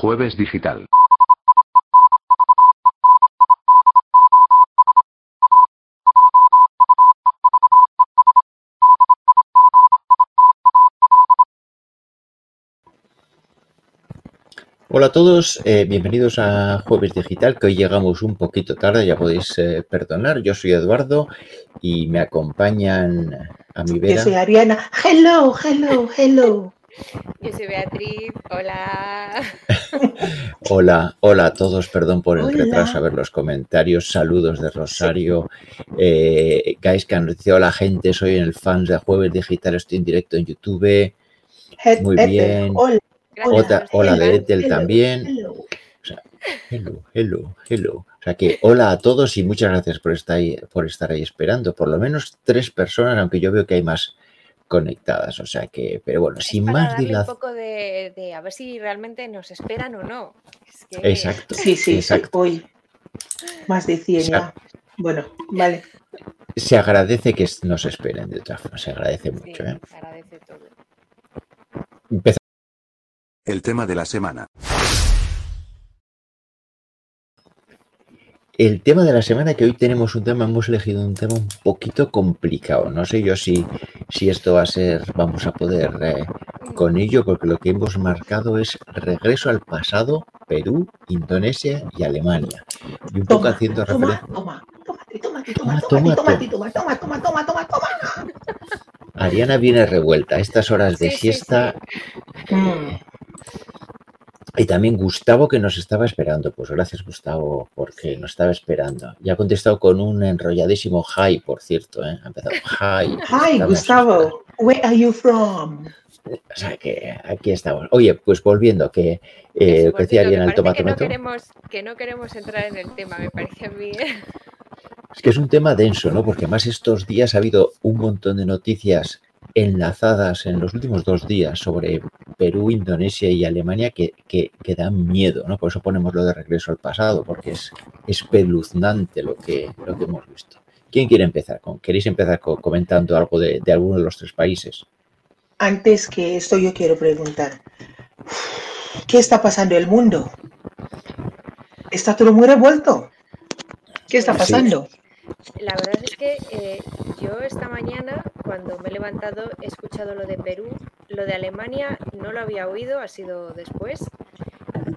Jueves Digital. Hola a todos, eh, bienvenidos a Jueves Digital, que hoy llegamos un poquito tarde, ya podéis eh, perdonar. Yo soy Eduardo y me acompañan a mi vera. Yo soy Ariana. Hello, hello, hello. Yo soy Beatriz, hola. Hola, hola a todos, perdón por el Hola. retraso a ver los comentarios, saludos de Rosario. Eh, guys, que han dicho hola gente, soy en el fans de Jueves Digital, estoy en directo en YouTube. Muy bien. Hola, Otra- de. Ethel hello, también. hello. Hello, hello, hello. O sea que hola a todos y muchas gracias por estar ahí, por estar ahí esperando. Por lo menos tres personas, aunque yo veo que hay más conectadas. O sea que, pero bueno, Es sin para más darle un dilación. poco de, de a ver si realmente nos esperan o no. Es que Exacto. Sí, sí, sí, exacto. hoy. Más de 100 Sí. ya. Bueno, vale. Se agradece que nos esperen de otra forma, se agradece sí, mucho. ¿eh? se agradece todo. Empezamos. El tema de la semana. El tema de la semana, que hoy tenemos un tema, hemos elegido un tema un poquito complicado. No sé yo si, si esto va a ser, vamos a poder eh, con ello, porque lo que hemos marcado es regreso al pasado, Perú, Indonesia y Alemania. Y un poco haciendo referencia. toma, tómate, tómate, Toma, toma, toma, toma, toma, toma, toma, toma, toma. Ariana viene revuelta a estas horas de siesta. Y también Gustavo que nos estaba esperando. Pues gracias Gustavo porque nos estaba esperando. Y ha contestado con un enrolladísimo hi, por cierto. ¿eh? Ha empezado hi. Hi, Gustavo. Where are you from? esperando". O sea que aquí estamos. Oye, pues volviendo, que eh, decía el parece tomate que no, queremos, que no queremos entrar en el tema, me parece a mí. ¿eh? Es que es un tema denso, ¿no? Porque además estos días ha habido un montón de noticias enlazadas en los últimos dos días sobre Perú, Indonesia y Alemania que, que, que dan miedo, ¿no? Por eso ponemos lo de regreso al pasado, porque es espeluznante lo que, lo que hemos visto. ¿Quién quiere empezar? Con, ¿Queréis empezar co- comentando algo de, de alguno de los tres países? Antes que esto, yo quiero preguntar: ¿Qué está pasando en el mundo? ¿Está todo muy revuelto? ¿Qué está Sí. La verdad es que eh, yo esta mañana, cuando me he levantado, he escuchado lo de Perú. Lo de Alemania no lo había oído, ha sido después.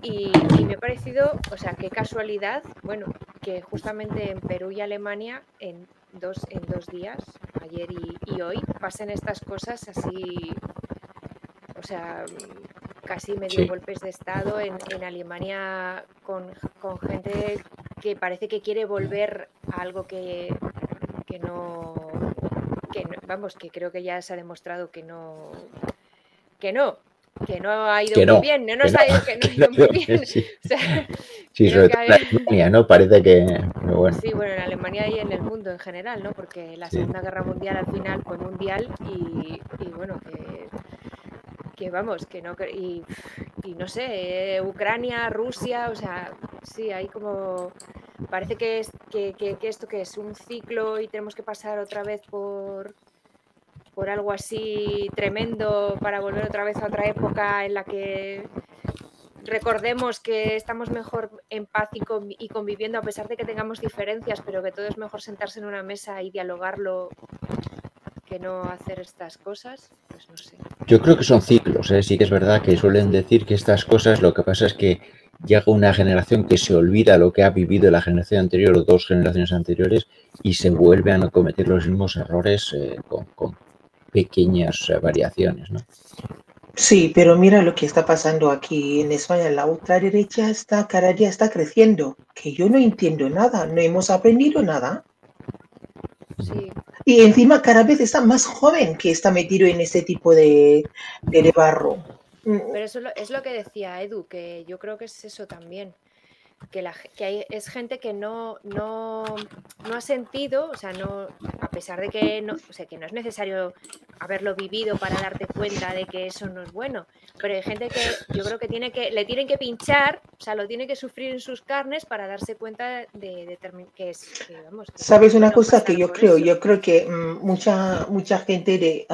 Y, y me ha parecido, o sea, qué casualidad, bueno, que justamente en Perú y Alemania, en dos, en dos días, ayer y, y hoy, pasen estas cosas así, o sea, casi medio Sí. golpes de Estado en, en Alemania con, con gente que parece que quiere volver a algo que, que no, que no- vamos, que creo que ya se ha demostrado que no, que no, que no ha ido Que muy bien, no nos no, ha ido, que no ha ido muy bien. Sí, O sea, sí, creo sobre todo en Alemania, ¿no? Parece que... bueno, Sí, bueno, en Alemania y en el mundo en general, ¿no? Porque la Sí. Segunda Guerra Mundial al final fue mundial y, y bueno, que, que vamos, que no... Y, y no sé, eh, Ucrania, Rusia, o sea, sí, hay como... Parece que, es, que, que- esto que es un ciclo y tenemos que pasar otra vez por por algo así tremendo para volver otra vez a otra época en la que recordemos que estamos mejor en paz y conviviendo a pesar de que tengamos diferencias, pero que todo es mejor sentarse en una mesa y dialogarlo que no hacer estas cosas, pues no sé. Yo creo que son ciclos, ¿eh? sí que es verdad que suelen decir que estas cosas lo que pasa es que llega una generación que se olvida lo que ha vivido la generación anterior o dos generaciones anteriores y se vuelve a no cometer los mismos errores eh, con, con pequeñas eh, variaciones. ¿no? Sí, pero mira lo que está pasando aquí en España. La ultraderecha está cada día está creciendo. Que yo no entiendo nada. No hemos aprendido nada. Sí, Y encima cada vez está más joven que está metido en ese tipo de, de, barro. Pero eso es lo, es lo que decía Edu, que yo creo que es eso también. Que, la, que hay, es gente que no, no, no ha sentido, o sea, no, a- pesar de que no, o sea, que no es necesario haberlo vivido para darte cuenta de que eso no es bueno, pero hay gente que yo creo que tiene que le tienen que pinchar, o sea, lo tiene que sufrir en sus carnes para darse cuenta de, que es que, vamos, Sabes una cosa que yo creo, yo creo que mm, mucha mucha gente de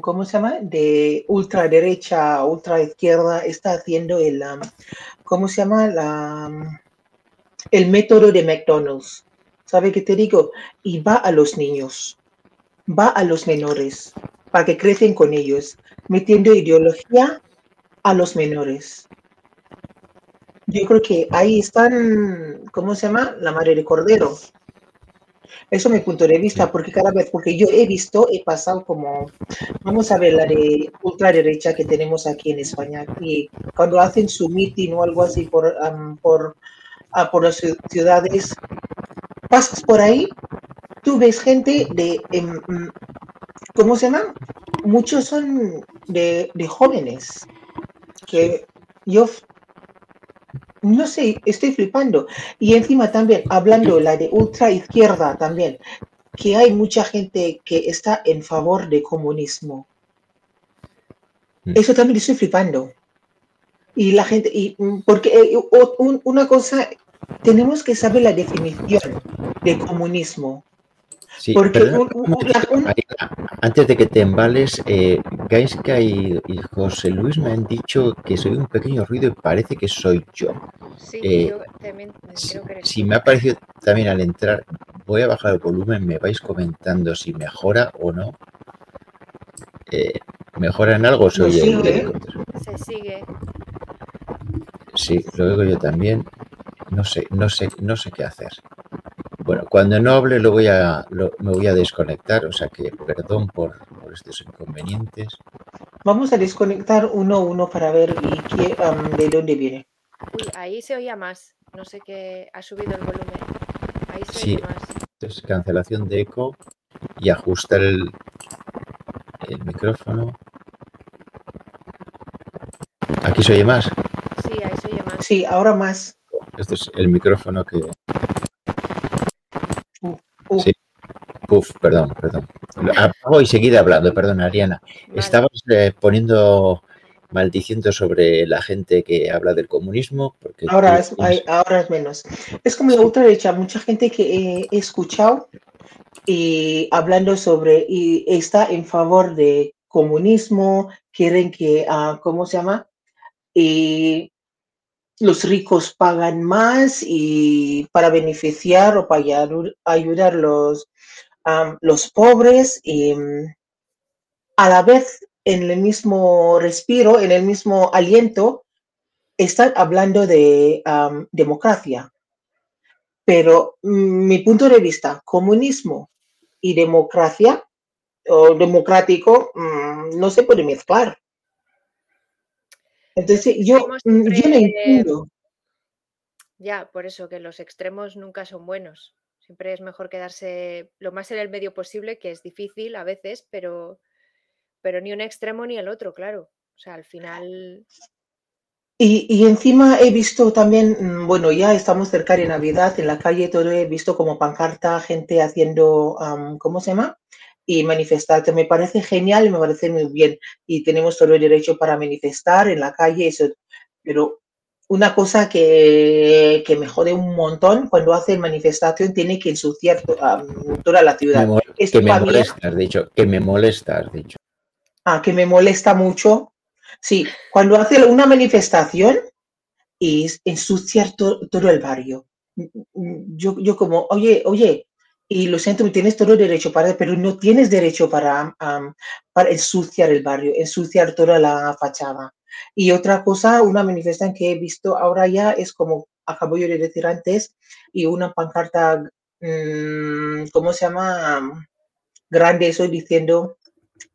¿cómo se llama? de ultraderecha, ultra izquierda está haciendo el ¿cómo se llama? la el método de McDonald's ¿Sabe qué te digo? Y va a los niños, va a los menores, para que crecen con ellos, metiendo ideología a los menores. Yo creo que ahí están, ¿cómo se llama? La madre de cordero. Eso es mi punto de vista, porque cada vez, porque yo he visto, he pasado como, vamos a ver la de ultraderecha que tenemos aquí en España, y cuando hacen su meeting o algo así por, por, por las ciudades, pasas por ahí, tú ves gente de, em, mm, ¿cómo se llama? Muchos son de, jóvenes, que yo no sé, estoy flipando. Y encima también, hablando la de ultra izquierda también, que hay mucha gente que está en favor de comunismo. Mm. Eso también estoy flipando. Y la gente, y mm, porque eh, una cosa tenemos que saber la definición de comunismo. Sí, Porque antes de que te embales, eh, Gaiska y, José Luis me han dicho que soy un pequeño ruido y parece que soy yo. Sí, eh, yo también creo que Si me ha parecido también al entrar, voy a bajar el volumen, me vais comentando si mejora o no. Eh, ¿Mejora en algo? Soy Se sigue. Sí, lo oigo yo también. No sé, no sé, no sé qué hacer. Bueno, cuando no hable lo voy a, me voy a desconectar, o sea que perdón por, estos inconvenientes. Vamos a desconectar uno a uno para ver qué, de dónde viene. Uy, ahí se oía más. No sé qué ha subido el volumen. Ahí se sí. oye más. Entonces, cancelación de eco y ajustar el, el micrófono. ¿Aquí se oye más? Sí, ahí se oye más. Sí, ahora más. Este es el micrófono que. Uh, sí. Uf, perdón, perdón. Apago y seguir hablando, perdón, Ariana. Estabas eh, poniendo maldiciendo sobre la gente que habla del comunismo. Porque ahora, es, ahora es menos. Es como la ultraderecha, mucha gente que he escuchado y hablando sobre y está en favor de comunismo, quieren que, uh, ¿cómo se llama? Y los ricos pagan más y para beneficiar o para ayudar los, los pobres y mm, a la vez en el mismo respiro, en el mismo aliento, están hablando de democracia. Pero mm, mi punto de vista, comunismo y democracia o democrático mm, no se puede mezclar. Entonces, yo, mm, yo no entiendo. Ya, por eso que los extremos nunca son buenos. Siempre es mejor quedarse lo más en el medio posible, que es difícil a veces, pero, pero ni un extremo ni el otro, claro. O sea, al final. Y, y, encima he visto también, mm, bueno, ya estamos cerca de Navidad, en la calle todo he visto como pancarta, gente haciendo, ¿cómo se llama? Y manifestarte. Me parece genial y me parece muy bien. Y tenemos todo el derecho para manifestar en la calle, eso. Pero una cosa que, que me jode un montón, cuando hacen manifestación tiene que ensuciar toda la ciudad. que me molesta, de hecho, que me molesta, has dicho. Ah, que me molesta mucho. Sí, cuando hace una manifestación y ensuciar todo el barrio. Yo, yo como, oye, oye, y lo siento, tienes todo el derecho para, pero no tienes derecho para, para ensuciar el barrio, ensuciar toda la fachada. Y otra cosa, una manifestación que he visto ahora ya es como acabo yo de decir antes, y una pancarta, mm, ¿cómo se llama? Grande, eso diciendo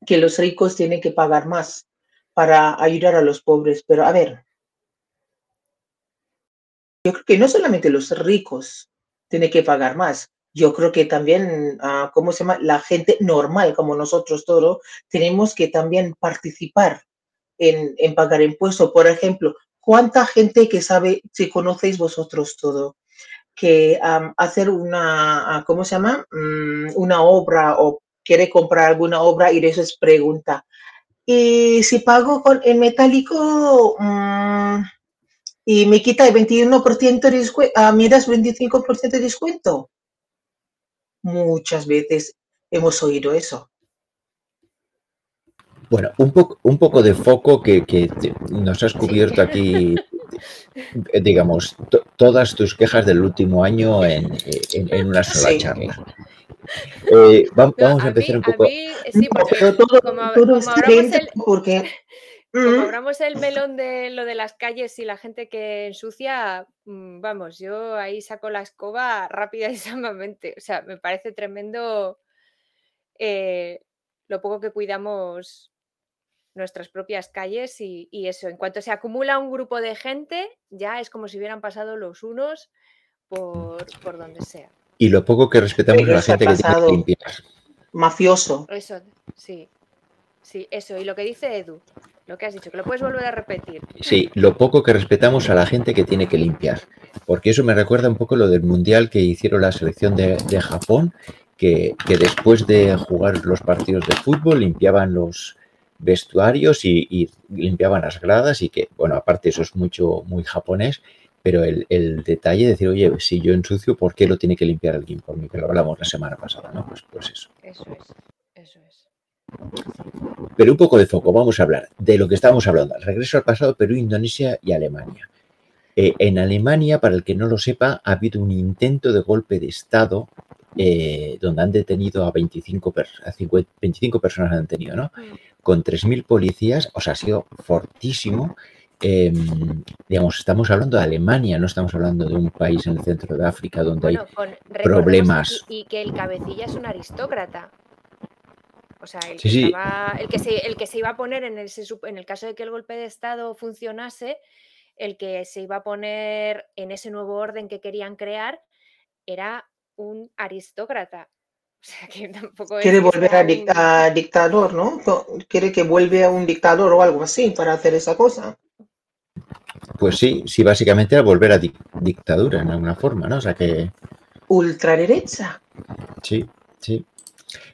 que los ricos tienen que pagar más para ayudar a los pobres. Pero a ver, yo creo que no solamente los ricos tienen que pagar más, yo creo que también, uh, ¿cómo se llama? La gente normal, como nosotros todos, tenemos que también participar en, en, pagar impuestos. Por ejemplo, ¿cuánta gente que sabe, si conocéis vosotros todo, que hacer una, ¿cómo se llama? Mm, una obra o quiere comprar alguna obra y eso es pregunta. Y si pago con el metálico mm, y me quita el 21% de descuento, ah, me das 25% de descuento. Muchas veces hemos oído eso. Bueno, un poco, un poco de foco que, nos has cubierto aquí, digamos, todas tus quejas del último año en, una sola charla. Eh, vamos, a empezar un poco. sí, porque, como, porque como abramos el melón de lo de las calles y la gente que ensucia, mm, vamos, yo ahí saco la escoba rápida y samamente. O sea, me parece tremendo eh, lo poco que cuidamos nuestras propias calles y, eso. En cuanto se acumula un grupo de gente, ya es como si hubieran pasado los unos por, por donde sea. Y lo poco que respetamos a la gente que tiene que limpiar. Mafioso. Eso, sí. Sí, eso. Y lo que dice Edu, lo que has dicho, que lo puedes volver a repetir. Sí, lo poco que respetamos a la gente que tiene que limpiar. Porque eso me recuerda un poco lo del mundial que hicieron la selección de, Japón, que, después de jugar los partidos de fútbol limpiaban los vestuarios y, limpiaban las gradas y que, bueno, aparte eso es mucho, muy japonés, pero el, detalle de decir, oye, si yo ensucio, ¿por qué lo tiene que limpiar alguien por mí? Que lo hablamos la semana pasada, ¿no? Pues, pues eso. Eso es, eso es. Pero un poco de foco, vamos a hablar de lo que estábamos hablando, regreso al pasado, Perú, Indonesia y Alemania. Eh, en Alemania, para el que no lo sepa, ha habido un intento de golpe de Estado eh, donde han detenido a 25, a 25 personas, han detenido, ¿no? Mm. Con 3.000 policías, o sea, ha sido fortísimo. Em, digamos, estamos hablando de Alemania, no estamos hablando de un país en el centro de África donde hay problemas. Y, que el cabecilla es un aristócrata. O sea, el, que, se, el que se iba a poner en el, en el caso de que el golpe de Estado funcionase, el que se iba a poner en ese nuevo orden que querían crear era un aristócrata. O sea, que tampoco Quiere volver a, dictador, ¿no? Quiere que vuelva a un dictador o algo así para hacer esa cosa. Pues sí, sí, básicamente a volver a dictadura en alguna forma, ¿no? O sea que. Ultraderecha. Sí, sí.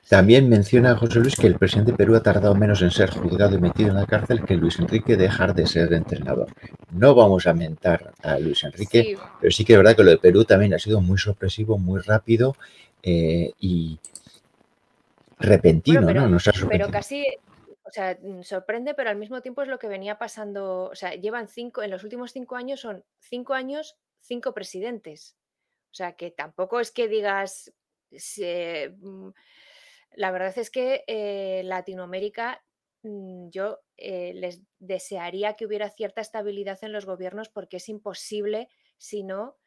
También menciona José Luis que el presidente de Perú ha tardado menos en ser juzgado y metido en la cárcel que Luis Enrique dejar de ser entrenador. No vamos a mentar a Luis Enrique, pero sí que es verdad que lo de Perú también ha sido muy sorpresivo, muy rápido eh, y repentino, pero, ¿no? pero casi, o sea, sorprende, pero al mismo tiempo es lo que venía pasando, o sea, llevan cinco, en los últimos cinco años son cinco años, cinco presidentes. O sea, que tampoco es que digas, mm, la verdad es que eh, Latinoamérica, mm, yo eh, les desearía que hubiera cierta estabilidad en los gobiernos porque es imposible, si no,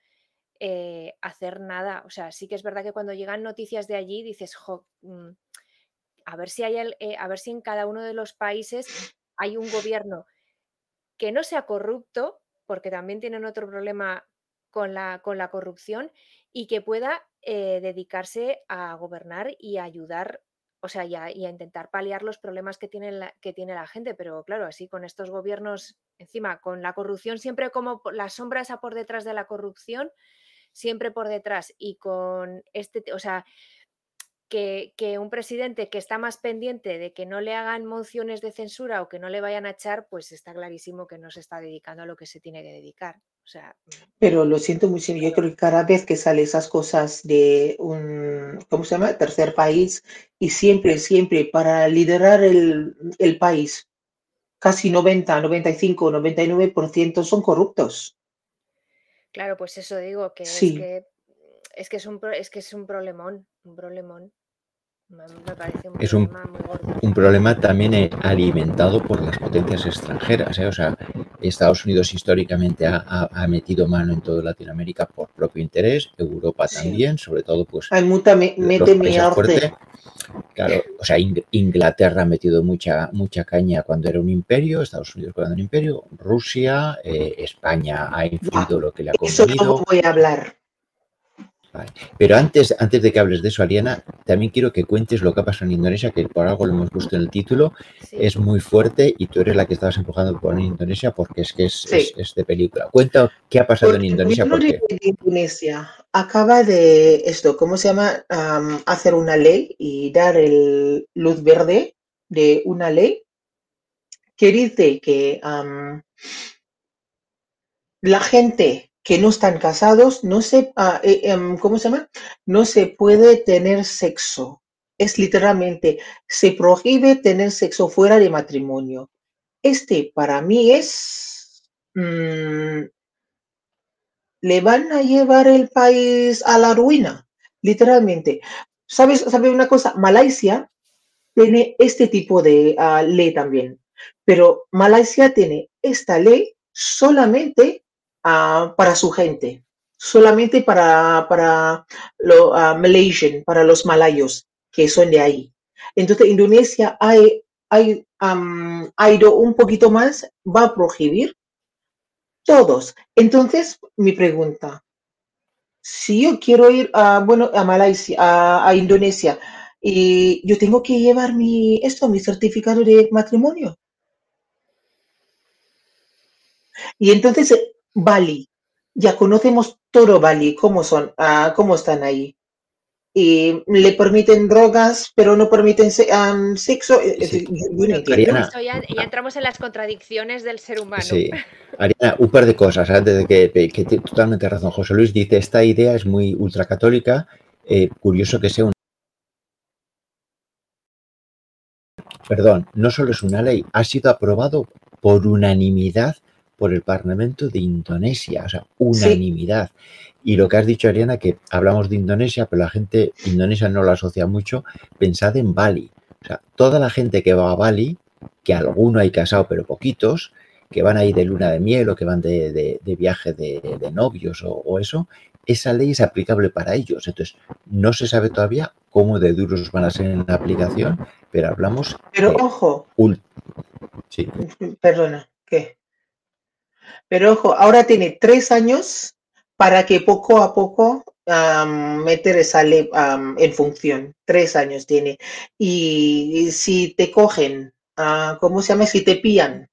eh, hacer nada. O sea, sí que es verdad que cuando llegan noticias de allí dices, mm, a ver si hay a ver si en cada uno de los países hay un gobierno que no sea corrupto, porque también tienen otro problema con la, con la corrupción, y que pueda eh, dedicarse a gobernar y a ayudar, o sea, y a, intentar paliar los problemas que tiene, la, que tiene la gente. Pero claro, así con estos gobiernos, encima, con la corrupción siempre como la sombra esa por detrás de la corrupción, siempre por detrás, y con este, o sea, que, un presidente que está más pendiente de que no le hagan mociones de censura o que no le vayan a echar, pues está clarísimo que no se está dedicando a lo que se tiene que dedicar. Mm. Pero lo siento mucho, yo creo que cada vez que sale esas cosas de un, ¿cómo se llama? Tercer país, y siempre, siempre para liderar el, el país, casi 90, 95, 99% son corruptos. Claro, pues eso digo, que, es, que es que es un es que es un problemón, un problemón es un, problema también eh, alimentado por las potencias extranjeras. ¿eh? O sea, Estados Unidos históricamente ha, metido mano en toda Latinoamérica por propio interés, Europa también, sobre todo pues... Hay mucha, mete mi arte. Claro, o sea, Inglaterra ha metido mucha, mucha caña cuando era un imperio, Estados Unidos cuando era un imperio, Rusia, eh, España ha influido lo que le ha convenido. Eso no voy a hablar. Pero antes, antes de que hables de eso, Ariana, también quiero que cuentes lo que ha pasado en Indonesia, que por algo lo hemos puesto en el título, es muy fuerte y tú eres la que estabas empujando por Indonesia porque es que es, es, de película. Cuenta qué ha pasado en Indonesia. Porque Indonesia acaba de esto, ¿cómo se llama? hacer una ley y dar el luz verde de una ley que dice que la gente que no están casados, no se, ah, eh, em, ¿cómo se llama? No se puede tener sexo. Es literalmente, se prohíbe tener sexo fuera de matrimonio. Este para mí es, mm, le van a llevar el país a la ruina, literalmente. ¿Sabes, ¿Sabe una cosa? Malasia tiene este tipo de ah, ley también, pero Malasia tiene esta ley solamente para su gente, solamente para, para los Malaysian, para los malayos que son de ahí. Entonces, Indonesia hay, ha ido un poquito más, va a prohibir todos. Entonces, mi pregunta, si yo quiero ir a, bueno, a Malasia, a Indonesia, y yo tengo que llevar mi, esto, mi certificado de matrimonio. Y entonces Bali. Ya conocemos todo Bali, cómo son, ah, cómo están ahí. Y le permiten drogas, pero no permiten sexo. ya, entramos en las contradicciones del ser humano. Sí. Ariana, un par de cosas antes de que, que, totalmente razón. José Luis dice, esta idea es muy ultracatólica. Eh, curioso que sea un perdón, no solo es una ley, ha sido aprobado por unanimidad por el Parlamento de Indonesia, o sea, unanimidad. Y lo que has dicho, Ariana, que hablamos de Indonesia, pero la gente indonesia no lo asocia mucho, pensad en Bali. O sea, toda la gente que va a Bali, que alguno hay casado, pero poquitos, que van ahí de luna de miel o que van de, viaje de, novios o, eso, esa ley es aplicable para ellos. Entonces, no se sabe todavía cómo de duros van a ser en la aplicación, pero hablamos. Pero ojo. Sí. Perdona, ¿qué? Pero ojo, ahora tiene tres años para que poco a poco meter esa ley en función. Tres años tiene. Y, si te cogen, uh, ¿cómo se llama? Si te pillan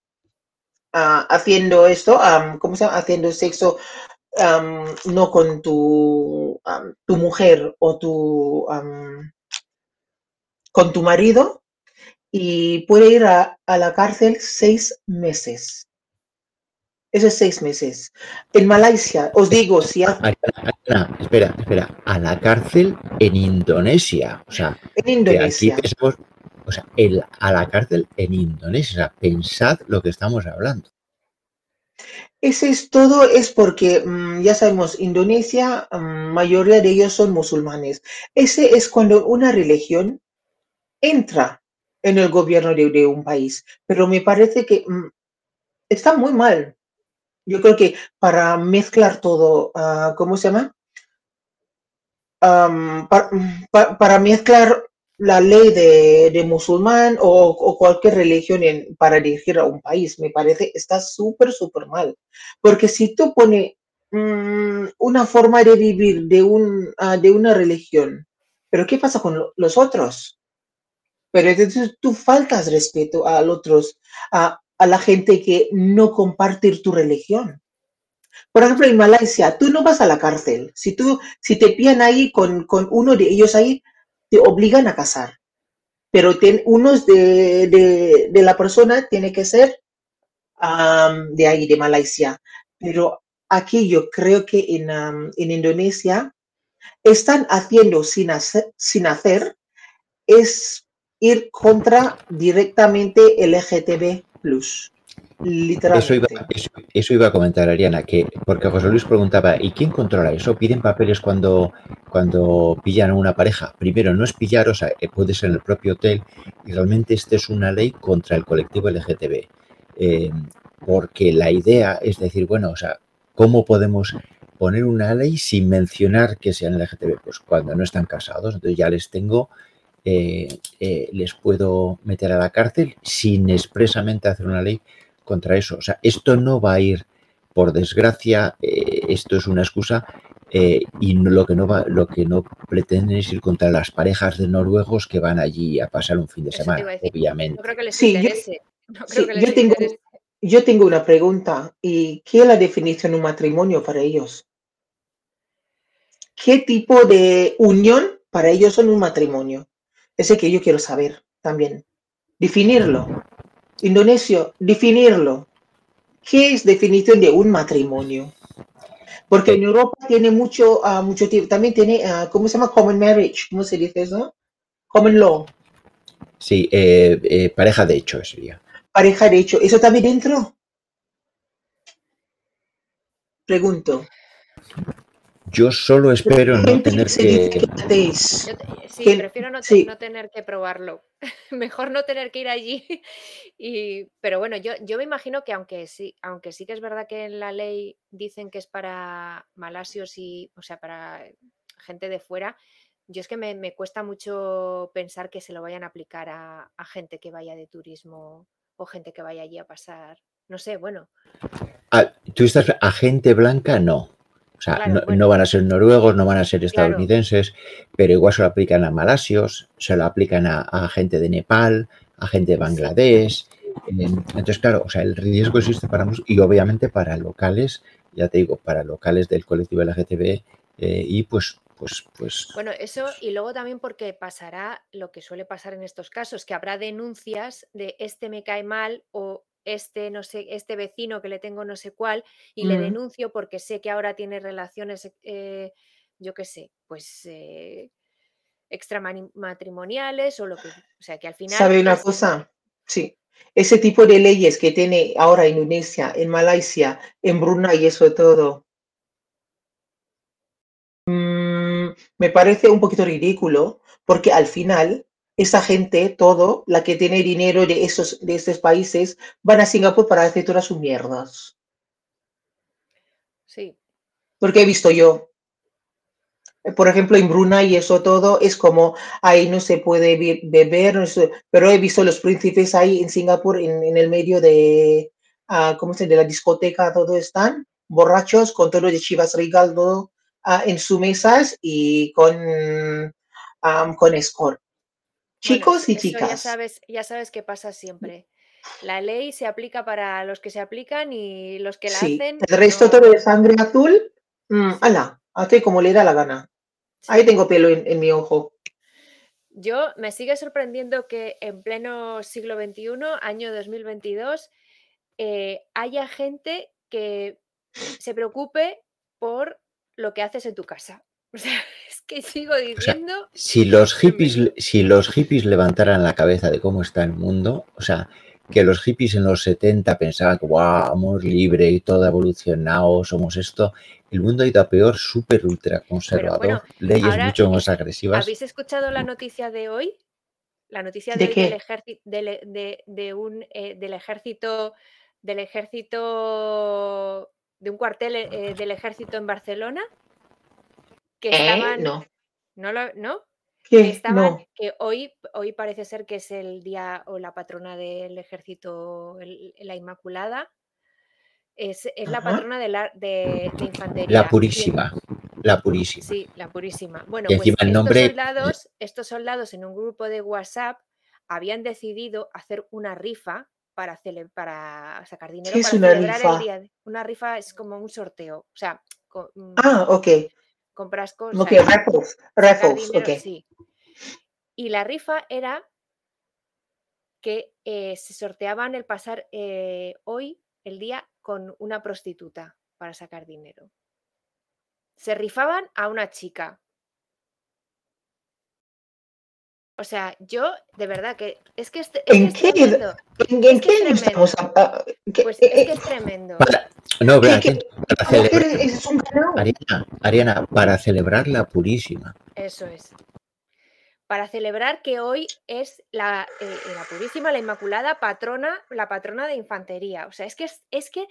ah, haciendo esto, ¿cómo se llama? Haciendo sexo no con tu, tu mujer o tu con tu marido y puede ir a la cárcel seis meses. Eso es seis meses. En Malasia, os digo, si espera, espera, a la cárcel en Indonesia. O sea, en Indonesia. Aquí o sea, el, a la cárcel en Indonesia. O sea, pensad lo que estamos hablando. Ese es todo, es porque mm, ya sabemos, Indonesia, mm, mayoría de ellos son musulmanes. Ese es cuando una religión entra en el gobierno de, un país. Pero me parece que mm, está muy mal yo creo que para mezclar todo, ah, ¿cómo se llama? para, mezclar la ley de, musulmán o, cualquier religión para dirigir a un país, me parece, está súper, súper mal. Porque si tú pones mm, una forma de vivir de, un, ah, de una religión, pero ¿qué pasa con los otros? Pero entonces tú faltas respeto a los otros, a, a la gente que no comparte tu religión. Por ejemplo, en Malasia, tú no vas a la cárcel. Si, tú, si te pillan ahí con, uno de ellos ahí, te obligan a casar. Pero uno de, de, la persona tiene que ser de ahí, de Malasia. Pero aquí yo creo que en, en Indonesia están haciendo sin hacer, sin hacer es ir contra directamente el LGTB plus. Literalmente. Eso iba, a comentar, Ariana, que porque José Luis preguntaba, ¿y quién controla eso? ¿Piden papeles cuando, cuando pillan a una pareja? Primero, no es pillar, o sea, puede ser en el propio hotel, y realmente esta es una ley contra el colectivo LGTB. Eh, porque la idea es decir, bueno, o sea, ¿cómo podemos poner una ley sin mencionar que sean LGTB? Pues cuando no están casados, entonces ya les tengo eh, eh, les puedo meter a la cárcel sin expresamente hacer una ley contra eso. O sea, esto no va a ir, por desgracia, eh, esto es una excusa, eh, y no- lo que no va, lo que no pretenden es ir contra las parejas de noruegos que van allí a pasar un fin de Eso semana. No obviamente. creo que les Sí, yo- interese. No creo Sí, que yo les tengo, interese. yo tengo una pregunta. ¿Y qué es la definición de un matrimonio para ellos? ¿Qué tipo de unión para ellos son un matrimonio? Ese que yo quiero saber también. Definirlo. Indonesio, definirlo. ¿Qué es definición de un matrimonio? Porque en Europa tiene mucho, ah, mucho tiempo, también tiene, ah, ¿cómo se llama? Common marriage, ¿cómo se dice eso? Common law, Sí, eh, eh, pareja de hecho sería. pareja de hecho, ¿eso también dentro? Pregunto. Yo solo espero no tener que te- sí, prefiero no, sí. no tener que probarlo. Mejor no tener que ir allí. Y, pero bueno, yo, yo me imagino que aunque sí, aunque sí que es verdad que en la ley dicen que es para malasios y, o sea, para gente de fuera, yo es que me, me cuesta mucho pensar que se lo vayan a aplicar a, a gente que vaya de turismo o gente que vaya allí a pasar. No sé, bueno, Ah, ¿Tú estás a gente blanca? No. O sea, Claro, no, bueno. no van a ser noruegos, no van a ser Claro. estadounidenses, pero igual se lo aplican a malasios, se lo aplican a, a gente de Nepal, a gente de Bangladesh. eh, Entonces, claro, o sea, el riesgo existe para nosotros y obviamente para locales, ya te digo, para locales del colectivo LGTB eh, y pues, pues, pues, Bueno, eso y luego también porque pasará lo que suele pasar en estos casos, que habrá denuncias de este me cae mal o este no sé, este vecino que le tengo no sé cuál y le Mm. denuncio porque sé que ahora tiene relaciones, eh, yo qué sé, pues eh, extramatrimoniales o lo que, o sea, que al final ¿Sabe una es- cosa? Sí. Ese tipo de leyes que tiene ahora Indonesia, en Malasia, en Brunei y eso todo, mm, me parece un poquito ridículo porque al final esa gente, todo, la que tiene dinero de esos, de esos países, van a Singapur para hacer todas sus mierdas. sí, Porque he visto yo, por ejemplo, en Brunei y eso todo, es como ahí no se puede be- beber, no pero he visto los príncipes ahí en Singapur, en, en el medio de, ah, ¿cómo se dice? De la discoteca, todo están borrachos con todo de Chivas Regal, todo ah, en sus mesas y con, ah, con escort. Chicos y eso ya chicas. sabes, ya sabes qué pasa siempre. La ley se aplica para los que se aplican y los que la Sí, hacen. el resto todo de sangre azul, mm, ala, hace como le da la gana. Ahí tengo pelo en, en mi ojo. Yo me sigue sorprendiendo que en pleno siglo XXI, año 2022, eh, haya gente que se preocupe por lo que haces en tu casa. O sea, es que sigo diciendo, si los hippies, si los hippies levantaran la cabeza de cómo está el mundo, o sea, que los hippies en los 70 pensaban que wow, amor libre y todo evolucionado, somos esto, el mundo ha ido a peor, súper ultra conservador, bueno, leyes mucho más es- agresivas. ¿habéis escuchado la noticia de hoy? La noticia de, ¿De hoy qué? del ejército, de, de- de un, eh, del ejército, del ejército, de un cuartel eh, del ejército en Barcelona, que ¿Eh? estaban, No. ¿no? Lo, ¿no? Que estaban, No. que hoy, hoy parece ser que es el día o la patrona del ejército, el- la Inmaculada, es, es la patrona de, la, de, de infantería. La purísima, la purísima. Sí, la purísima. Bueno, Y pues encima el estos soldados, estos soldados en un grupo de WhatsApp habían decidido hacer una rifa para, cele- para sacar dinero ¿Qué es para una celebrar rifa? el día. de- Una rifa es como un sorteo, o sea, mm, Ah, ok. Compras cosas. Ok, raffles. sacar Raffles, dinero, ok. sí. Y la rifa era que eh, se sorteaban el pasar eh, hoy el día con una prostituta para sacar dinero. Se rifaban a una chica. O sea, yo de verdad que es que es, es que ¿En es qué? ¿En, Es en que qué es estamos? qué- Pues eh, es que es tremendo. No, ¿Qué- vea, qué- para mujeres, celebrar, es un ganado. Ariana, Ariana, para celebrar la purísima. Eso es. Para celebrar que hoy es la, eh, la Purísima, la Inmaculada patrona, la patrona de infantería. O sea, es que es, es que,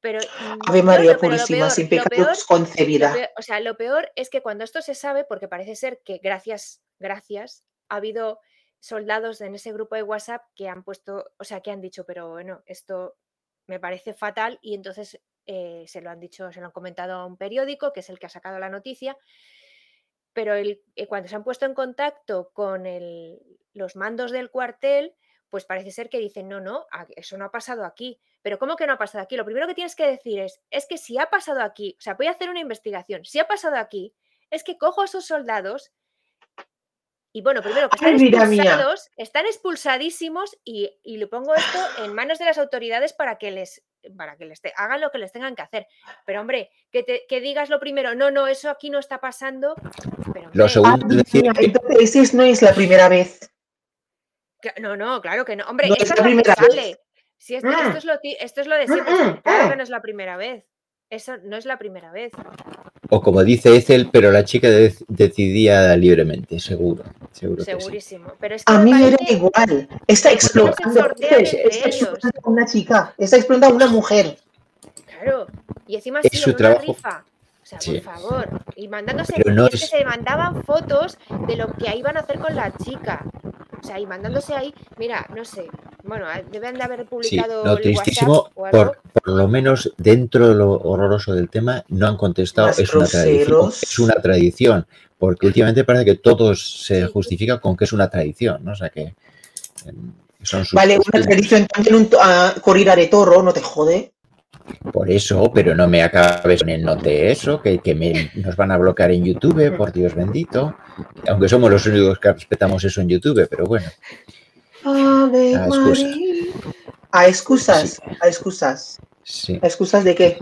pero mm, Ave María Purísima, peor- sin lo pecado peor- lo concebida. peor- o sea, lo peor es que cuando esto se sabe, porque parece ser que gracias, gracias, ha habido soldados en ese grupo de WhatsApp que han puesto, o sea, que han dicho, pero bueno, esto me parece fatal y entonces eh, se lo han dicho, se lo han comentado a un periódico, que es el que ha sacado la noticia, pero eh, cuando se han puesto en contacto con los mandos del cuartel, pues parece ser que dicen, no, no, eso no ha pasado aquí. Pero ¿cómo que no ha pasado aquí? Lo primero que tienes que decir es, es que si ha pasado aquí, o sea, voy a hacer una investigación, si ha pasado aquí, es que cojo a esos soldados y bueno, primero que están expulsados, están expulsadísimos y, le pongo esto en manos de las autoridades para que les para que les hagan lo que les tengan que hacer. Pero hombre, que, te, que digas lo primero, no, no, eso aquí no está pasando. lo segundo entonces no es la primera vez. No, no, claro que no. Hombre, no es la primera vez. Si esto, esto, es lo, esto, es lo, de siempre, claro que no es la primera vez. Eso no es la primera vez. O como dice Ethel, pero la chica decidía libremente, seguro. seguro Segurísimo. Pero a mí me da igual. Está explotando. Está explotando una chica. Está explotando una mujer. Claro. Y encima es su trabajo. rifa. O sea, por favor. Y mandándose. es... que se mandaban fotos de lo que iban a hacer con la chica. O sea, y mandándose ahí, mira, no sé, bueno, deben de haber publicado. Sí, lo tristísimo, por, lo menos dentro de lo horroroso del tema, no han contestado. Es una, tradición, es una tradición, porque últimamente parece que todo se justifica con que es una tradición, ¿no? O sea que. Em, son sus vale, una tradición también un, uh, corrida de toro, no te jode. Por eso, pero no me acabes con el note eso, que, que nos van a bloquear en YouTube, por Dios bendito. Aunque somos los únicos que respetamos eso en YouTube, pero bueno. A, excusas. a excusas. A excusas. Sí. ¿A excusas de qué?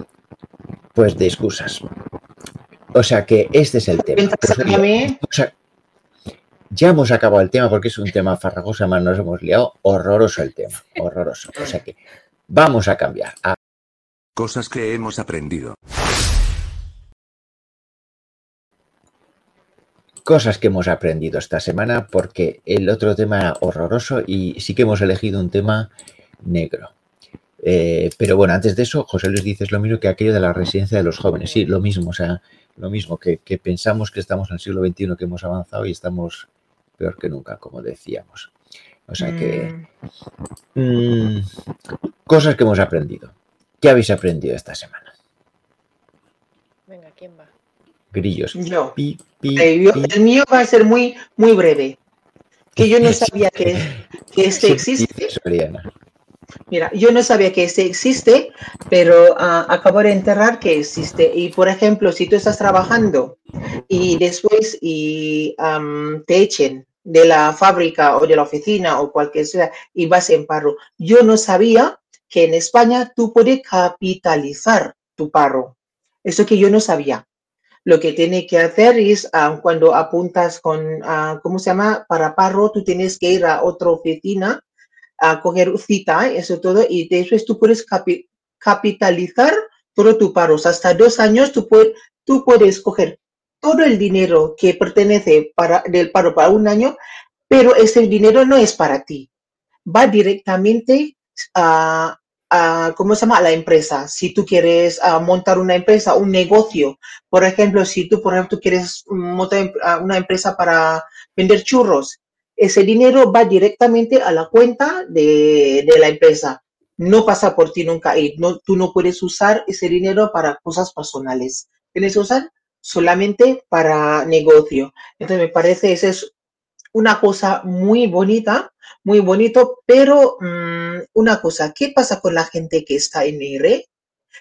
Pues de excusas. O sea que este es el tema. Pues, ya hemos acabado el tema porque es un tema farragoso, además nos hemos liado. Horroroso el tema, horroroso. O sea que vamos a cambiar. Cosas que hemos aprendido. Cosas que hemos aprendido esta semana porque el otro tema horroroso y sí que hemos elegido un tema negro. Eh, pero bueno, antes de eso, José Luis dices lo mismo que aquello de la residencia de los jóvenes. Sí, lo mismo, o sea, lo mismo que, pensamos que estamos en el siglo XXI, que hemos avanzado y estamos peor que nunca, como decíamos. O sea que... Mm. Mm, cosas que hemos aprendido. ¿Qué habéis aprendido esta semana? Venga, ¿quién va? Grillos. Yo. El mío va a ser muy, muy breve. Que yo no sabía que, este existe. Mira, yo no sabía que este existe, pero uh, acabo de enterrar que existe. Y por ejemplo, si tú estás trabajando y después y, te echen de la fábrica o de la oficina o cualquier sea y vas en paro, yo no sabía que en España tú puedes capitalizar tu paro. Eso que yo no sabía. Lo que tiene que hacer es ah, cuando apuntas con, uh, ¿cómo se llama? Para paro, tú tienes que ir a otra oficina a coger cita, eso todo, y después tú puedes capitalizar todo tu paro. hasta dos años tú puedes, tú puedes coger todo el dinero que pertenece para, del paro para un año, pero ese dinero no es para ti. Va directamente a, ¿cómo se llama? la empresa. Si tú quieres montar una empresa, un negocio, por ejemplo, si tú, por ejemplo, quieres montar una empresa para vender churros, ese dinero va directamente a la cuenta de, la empresa. No pasa por ti nunca y no, tú no puedes usar ese dinero para cosas personales. Tienes que usar solamente para negocio. Entonces, me parece esa es una cosa muy bonita, muy bonito, pero mm, una cosa, ¿qué pasa con la gente que está en R?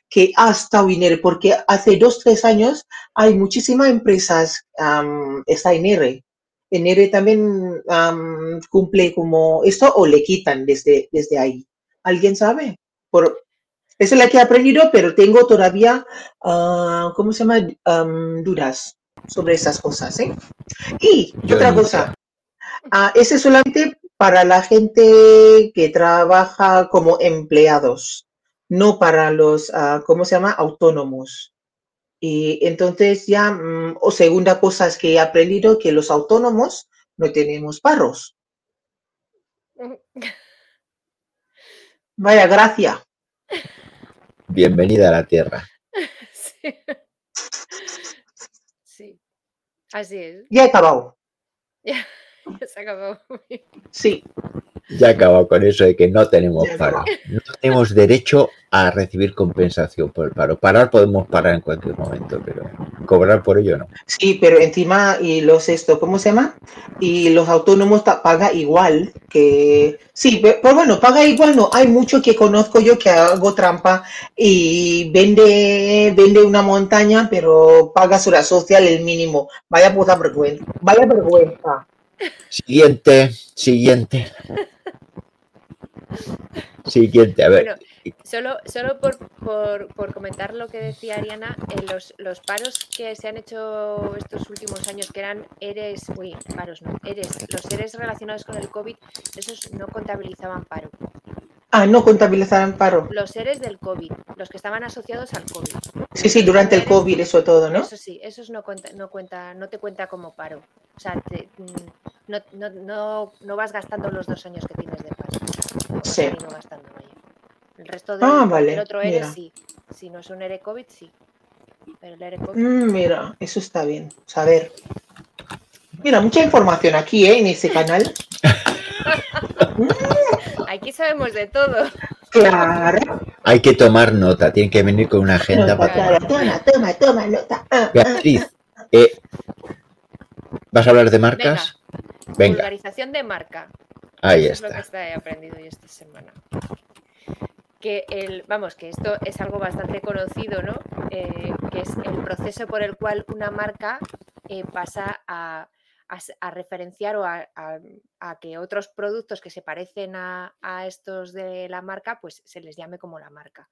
Que ha estado en R, porque hace dos, tres años hay muchísimas empresas um, está en R. En R también cumple como esto o le quitan desde, desde ahí. ¿Alguien sabe? Por, esa es la que he aprendido, pero tengo todavía, uh, ¿cómo se llama? dudas sobre esas cosas. ¿eh? Y otra cosa, Ah, ese es solamente para la gente que trabaja como empleados, no para los, ah, ¿cómo se llama? Autónomos. Y entonces ya, mm, o segunda cosa es que he aprendido que los autónomos no tenemos parros. Vaya gracia. Bienvenida a la Tierra. Sí. sí. Así es. Ya he acabado. Se acabó. Sí. Ya acabo con eso de que no tenemos paro. No tenemos derecho a recibir compensación por el paro. Parar podemos parar en cualquier momento, pero cobrar por ello no. Sí, pero encima, y los esto, ¿cómo se llama? Y los autónomos paga igual que. Sí, pe- pero bueno, paga igual, no. Hay mucho que conozco yo que hago trampa y vende, vende una montaña, pero paga su hora social el mínimo. Vaya puta vergüenza. Vaya vergüenza. Siguiente, siguiente. Siguiente, a ver. Bueno, solo, solo por, por- por comentar lo que decía Ariana, eh, los, los paros que se han hecho estos últimos años, que eran ERES, uy, paros no, ERES, los ERES relacionados con el COVID, esos no contabilizaban paro. Ah, no contabilizarán paro. Los ERES del COVID, los que estaban asociados al COVID. Sí, sí, durante el COVID, eso todo, ¿no? Eso sí, esos no cuenta, no cuenta, no te cuenta como paro. O sea, te- mm, no, no, no, no vas gastando los dos años que tienes de paro. Sí. ido gastando, vaya. El resto del, Ah, vale, otro ERE mira. sí. Si no es un ERE COVID, sí. Pero el ERE COVID. Mm, mira, eso está bien. Saber. Mira, mucha información aquí, ¿eh? En ese canal. Aquí sabemos de todo. Claro. Hay que tomar nota, tienen que venir con una agenda Nota, para claro. tomar. Toma, toma, toma nota. Ah, ah. Beatriz, eh, ¿vas a hablar de marcas? Venga, Vulgarización de marca. ahí Eso es lo que está. está- he aprendido yo esta semana. Que el, vamos, que esto es algo bastante conocido, ¿no? Eh, que es el proceso por el cual una marca eh, pasa a, a referenciar o a, a- a que otros productos que se parecen a, a estos de la marca, pues se les llame como la marca.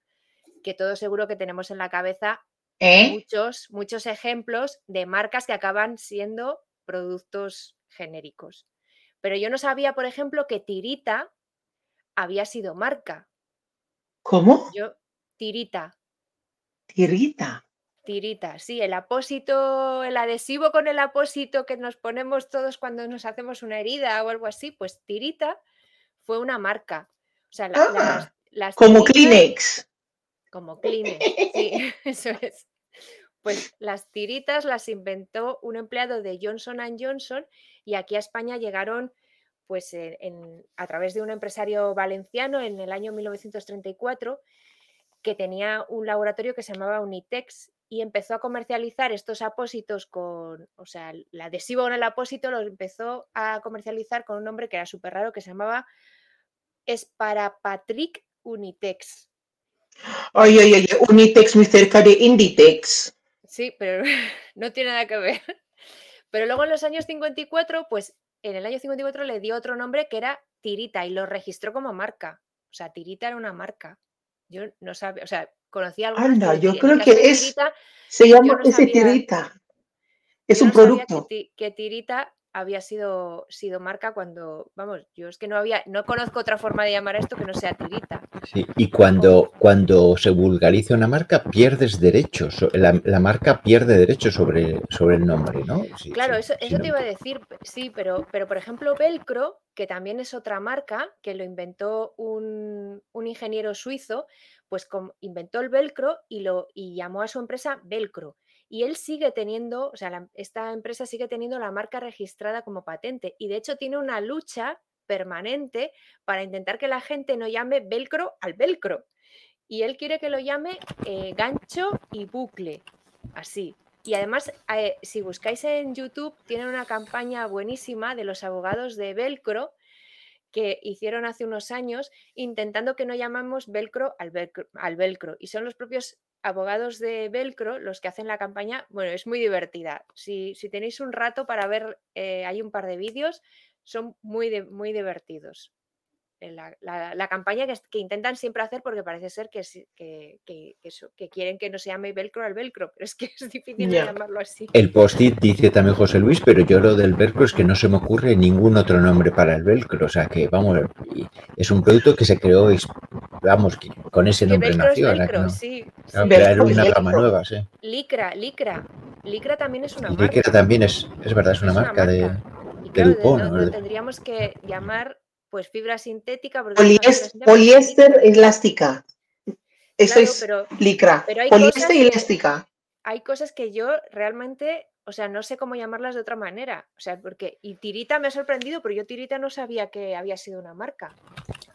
Que todos seguro que tenemos en la cabeza ¿Eh? muchos, muchos ejemplos de marcas que acaban siendo productos genéricos. Pero yo no sabía, por ejemplo, que Tirita había sido marca. ¿Cómo? Yo, Tirita, Tirita. Tirita, sí, el apósito, el adhesivo con el apósito que nos ponemos todos cuando nos hacemos una herida o algo así, pues Tirita fue una marca. O sea, la- Ah, las, las Como tiritas- Kleenex. Como Kleenex, sí, eso es. Pues las tiritas las inventó un empleado de Johnson Johnson y aquí a España llegaron pues en- en- a través de un empresario valenciano en el año 1934 que tenía un laboratorio que se llamaba Unitex y empezó a comercializar estos apósitos con, o sea, el adhesivo con el apósito lo empezó a comercializar con un nombre que era súper raro que se llamaba Esparapatric Unitex. Ay, ay, ay. Unitex muy cerca de Inditex. Sí, pero no tiene nada que ver. Pero luego en los años 54, pues en el año 54 le dio otro nombre que era Tirita y lo registró como marca. O sea, Tirita era una marca. Yo no sabía, o sea, conocía algo. Anda, yo creo que es- Se llama no ese sabía- tirita. Es un producto. Que Tirita había sido, sido marca cuando, vamos, yo es que no había, no conozco otra forma de llamar a esto que no sea Tirita. Sí, Y cuando, cuando se vulgariza una marca, pierdes derechos. La, la marca pierde derechos sobre, sobre el nombre, ¿no? Sí, Claro, sí, eso, eso te iba a decir, sí, pero, pero por ejemplo Velcro, que también es otra marca que lo inventó un, un ingeniero suizo, pues inventó el Velcro y, lo, y llamó a su empresa Velcro. Y él sigue teniendo, o sea, esta empresa sigue teniendo la marca registrada como patente y de hecho tiene una lucha permanente para intentar que la gente no llame Velcro al Velcro. Y él quiere que lo llame eh, gancho y bucle, así. Y además, eh, si buscáis en YouTube, tienen una campaña buenísima de los abogados de Velcro que hicieron hace unos años intentando que no llamamos al velcro, al velcro. Y son los propios abogados de velcro los que hacen la campaña. Bueno, es muy divertida. Si, si tenéis un rato para ver, eh, hay un par de vídeos, son muy, muy divertidos. La, la- la campaña que, es- que intentan siempre hacer porque parece ser que, sí- que, que- que eso- que quieren que no se llame velcro al velcro, pero es que es difícil llamarlo así. El post-it dice también José Luis, pero yo lo del velcro es que no se me ocurre ningún otro nombre para el velcro. O sea que, vamos, es un producto que se creó, es- vamos, con ese nombre es nació. o sea que velcro, no. sí. Velcro es una velcro. rama nueva, sí. Licra, licra. Licra también es una Y marca. Licra también es, es verdad, es una marca de... Y claro, de- Dupont, ¿no? De- tendríamos que llamar pues fibra sintética. Porque sintética. poliéster elástica. Eso Claro, es pero licra. pero Poliéster elástica. hay cosas que yo realmente, o sea, no sé cómo llamarlas de otra manera. O sea, porque. Y Tirita me ha sorprendido, pero yo Tirita no sabía que había sido una marca.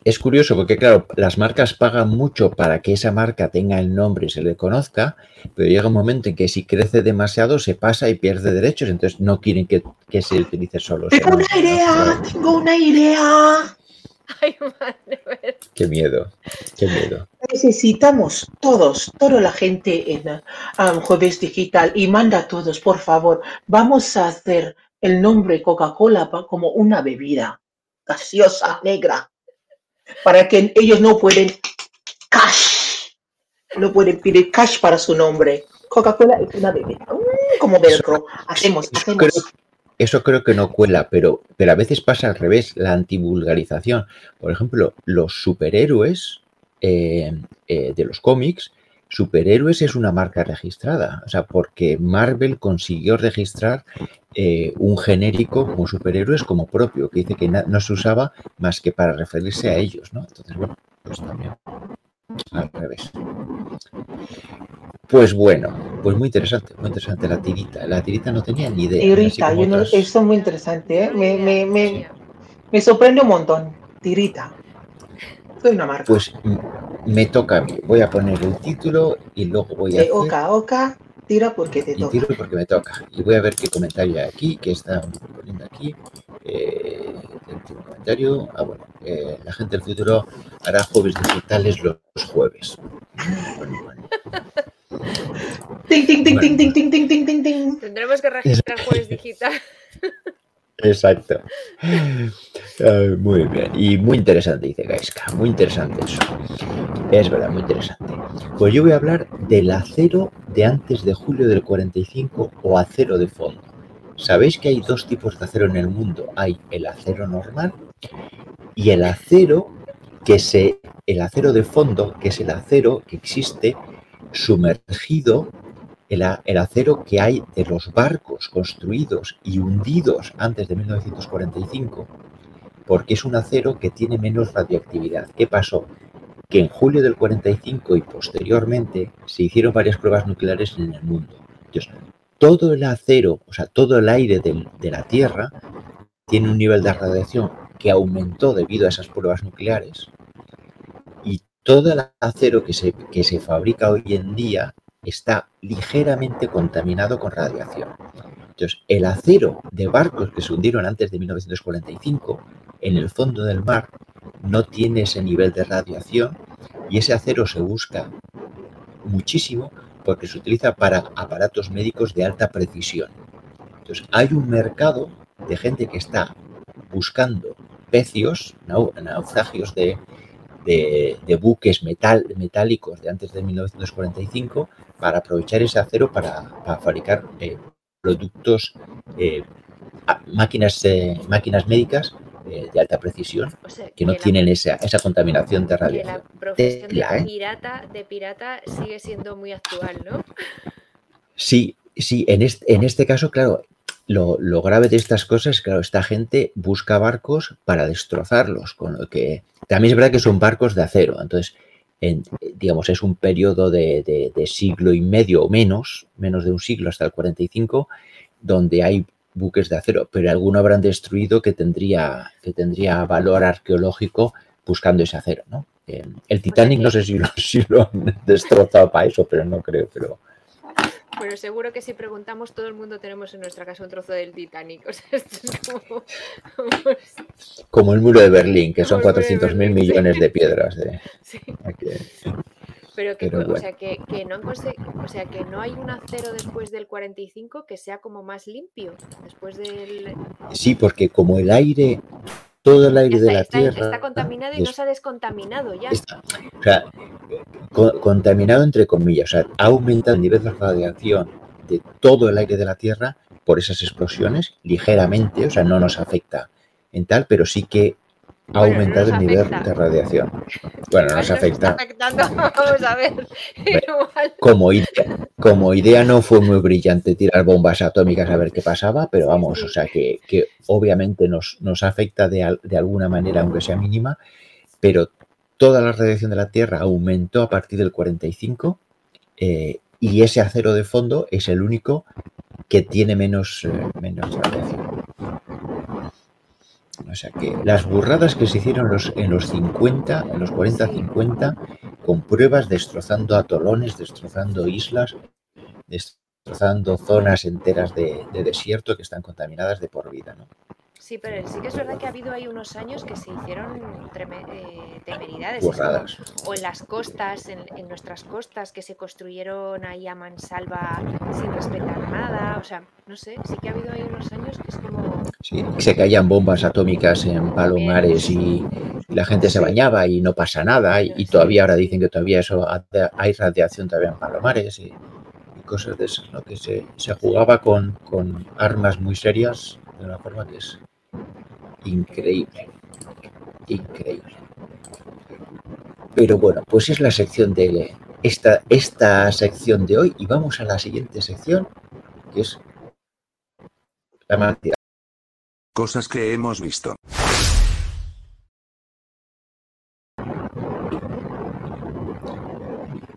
Es curioso porque, claro, las marcas pagan mucho para que esa marca tenga el nombre y se le conozca, pero llega un momento en que si crece demasiado se pasa y pierde derechos, entonces no quieren que, que se utilice solo. Tengo una idea, tengo una idea. Ay, madre. Qué miedo, qué miedo. Necesitamos todos, toda la gente en um, Jueves Digital y manda a todos, por favor, vamos a hacer el nombre Coca-Cola como una bebida gaseosa negra para que ellos no pueden cash, no pueden pedir cash para su nombre. Coca-Cola es una bebida, Mm, como velcro. Hacemos, hacemos. creo, eso creo que no cuela, pero, pero a veces pasa al revés, la antivulgarización. Por ejemplo, los superhéroes eh, eh, de los cómics, superhéroes es una marca registrada. O sea, porque Marvel consiguió registrar eh, un genérico como superhéroes como propio, que dice que no se usaba más que para referirse a ellos, ¿no? Entonces, bueno, pues también al revés. Pues bueno, pues muy interesante, muy interesante la tirita. La tirita no tenía ni idea. Y así Rita, como yo no- otras- esto es muy interesante, ¿eh? me, me, me, me sorprende un montón. Tirita. Soy una marca. Pues me toca a mí. Voy a poner el título y luego voy a hacer oca oca, tira porque te y toca. tiro porque me toca. Y voy a ver qué comentario hay aquí, que está poniendo aquí. Eh, el comentario. Ah, bueno, eh, la gente del futuro hará jueves digitales los jueves. Bueno, bueno. Tendremos que registrar jueves digital. Exacto. Muy bien. Y muy interesante, dice Gaiska. Muy interesante eso. Es verdad, muy interesante. Pues yo voy a hablar del acero de antes de julio del 45 o acero de fondo. Sabéis que hay dos tipos de acero en el mundo. Hay el acero normal y el acero que se, el acero de fondo, que es el acero que existe sumergido, el, acero que hay de los barcos construidos y hundidos antes de 1945, porque es un acero que tiene menos radioactividad. ¿Qué pasó? Que en julio del 45 y posteriormente se hicieron varias pruebas nucleares en el mundo. Todo el acero, o sea, todo el aire de la Tierra tiene un nivel de radiación que aumentó debido a esas pruebas nucleares y todo el acero que se, que se fabrica hoy en día está ligeramente contaminado con radiación. Entonces, el acero de barcos que se hundieron antes de 1945 en el fondo del mar no tiene ese nivel de radiación y ese acero se busca muchísimo porque se utiliza para aparatos médicos de alta precisión. Entonces, hay un mercado de gente que está buscando pecios, nau- naufragios de, de- de buques metal, metálicos de antes de 1945 para aprovechar ese acero para, para fabricar eh, productos, eh, máquinas, eh, máquinas médicas de alta precisión O sea, que no la- tienen esa, esa contaminación de que la radiación. profesión Tela, de pirata, de pirata sigue siendo muy actual, ¿no? Sí, sí, en este, en este caso, claro, lo, lo grave de estas cosas, claro, esta gente busca barcos para destrozarlos, con lo que también es verdad que son barcos de acero, entonces, en- digamos, es un periodo de, de- de siglo y medio o menos, menos de un siglo hasta el 45, donde hay buques de acero, pero alguno habrán destruido que tendría, que tendría valor arqueológico buscando ese acero, ¿no? Eh, el Titanic no sé si lo, si lo han destrozado para eso, pero no creo, pero... Bueno, seguro que si preguntamos, todo el mundo tenemos en nuestra casa un trozo del Titanic. O sea, esto es como. el muro de Berlín, que son Como el muro de 400 mil millones de piedras. De, sí. aquí. Pero que, Pero o sea, que, que no han o sea, que no hay un acero después del 45 que sea como más limpio. Después del. Sí, porque como el aire, todo el aire Está, de la está- Tierra está contaminado y no se ha descontaminado ya. está- o sea, co- contaminado entre comillas, o sea, ha aumentado el nivel de radiación de todo el aire de la Tierra por esas explosiones ligeramente, o sea, no nos afecta en tal, pero sí que ha Bueno, no aumentado el nivel afecta. de radiación. Bueno, nos está afecta. afectando, vamos a ver. Como idea, como idea no fue muy brillante tirar bombas atómicas a ver qué pasaba, pero vamos, o sea que, que obviamente nos, nos afecta de, de alguna manera, aunque sea mínima, pero toda la radiación de la Tierra aumentó a partir del 45 eh, y ese acero de fondo es el único que tiene menos, eh, menos radiación. O sea que las burradas que se hicieron los, en los 50, en los 40-50, con pruebas destrozando atolones, destrozando islas, destrozando zonas enteras de, de desierto que están contaminadas de por vida. ¿no? Sí, pero sí que es verdad que ha habido ahí unos años que se hicieron eh, temeridades. O en las costas, en, en nuestras costas, que se construyeron ahí a mansalva sin respetar nada. O sea, no sé, sí que ha habido ahí unos años que es como. Sí, se caían bombas atómicas en palomares y, y la gente se bañaba y no pasa nada. Y, y todavía ahora dicen que todavía eso ha- hay radiación todavía en palomares y, y cosas de esas, ¿no? Que se, se jugaba con, con armas muy serias de una forma que es increíble. Increíble. Pero bueno, pues es la sección de esta, esta sección de hoy y vamos a la siguiente sección que es la materia. Cosas que hemos visto.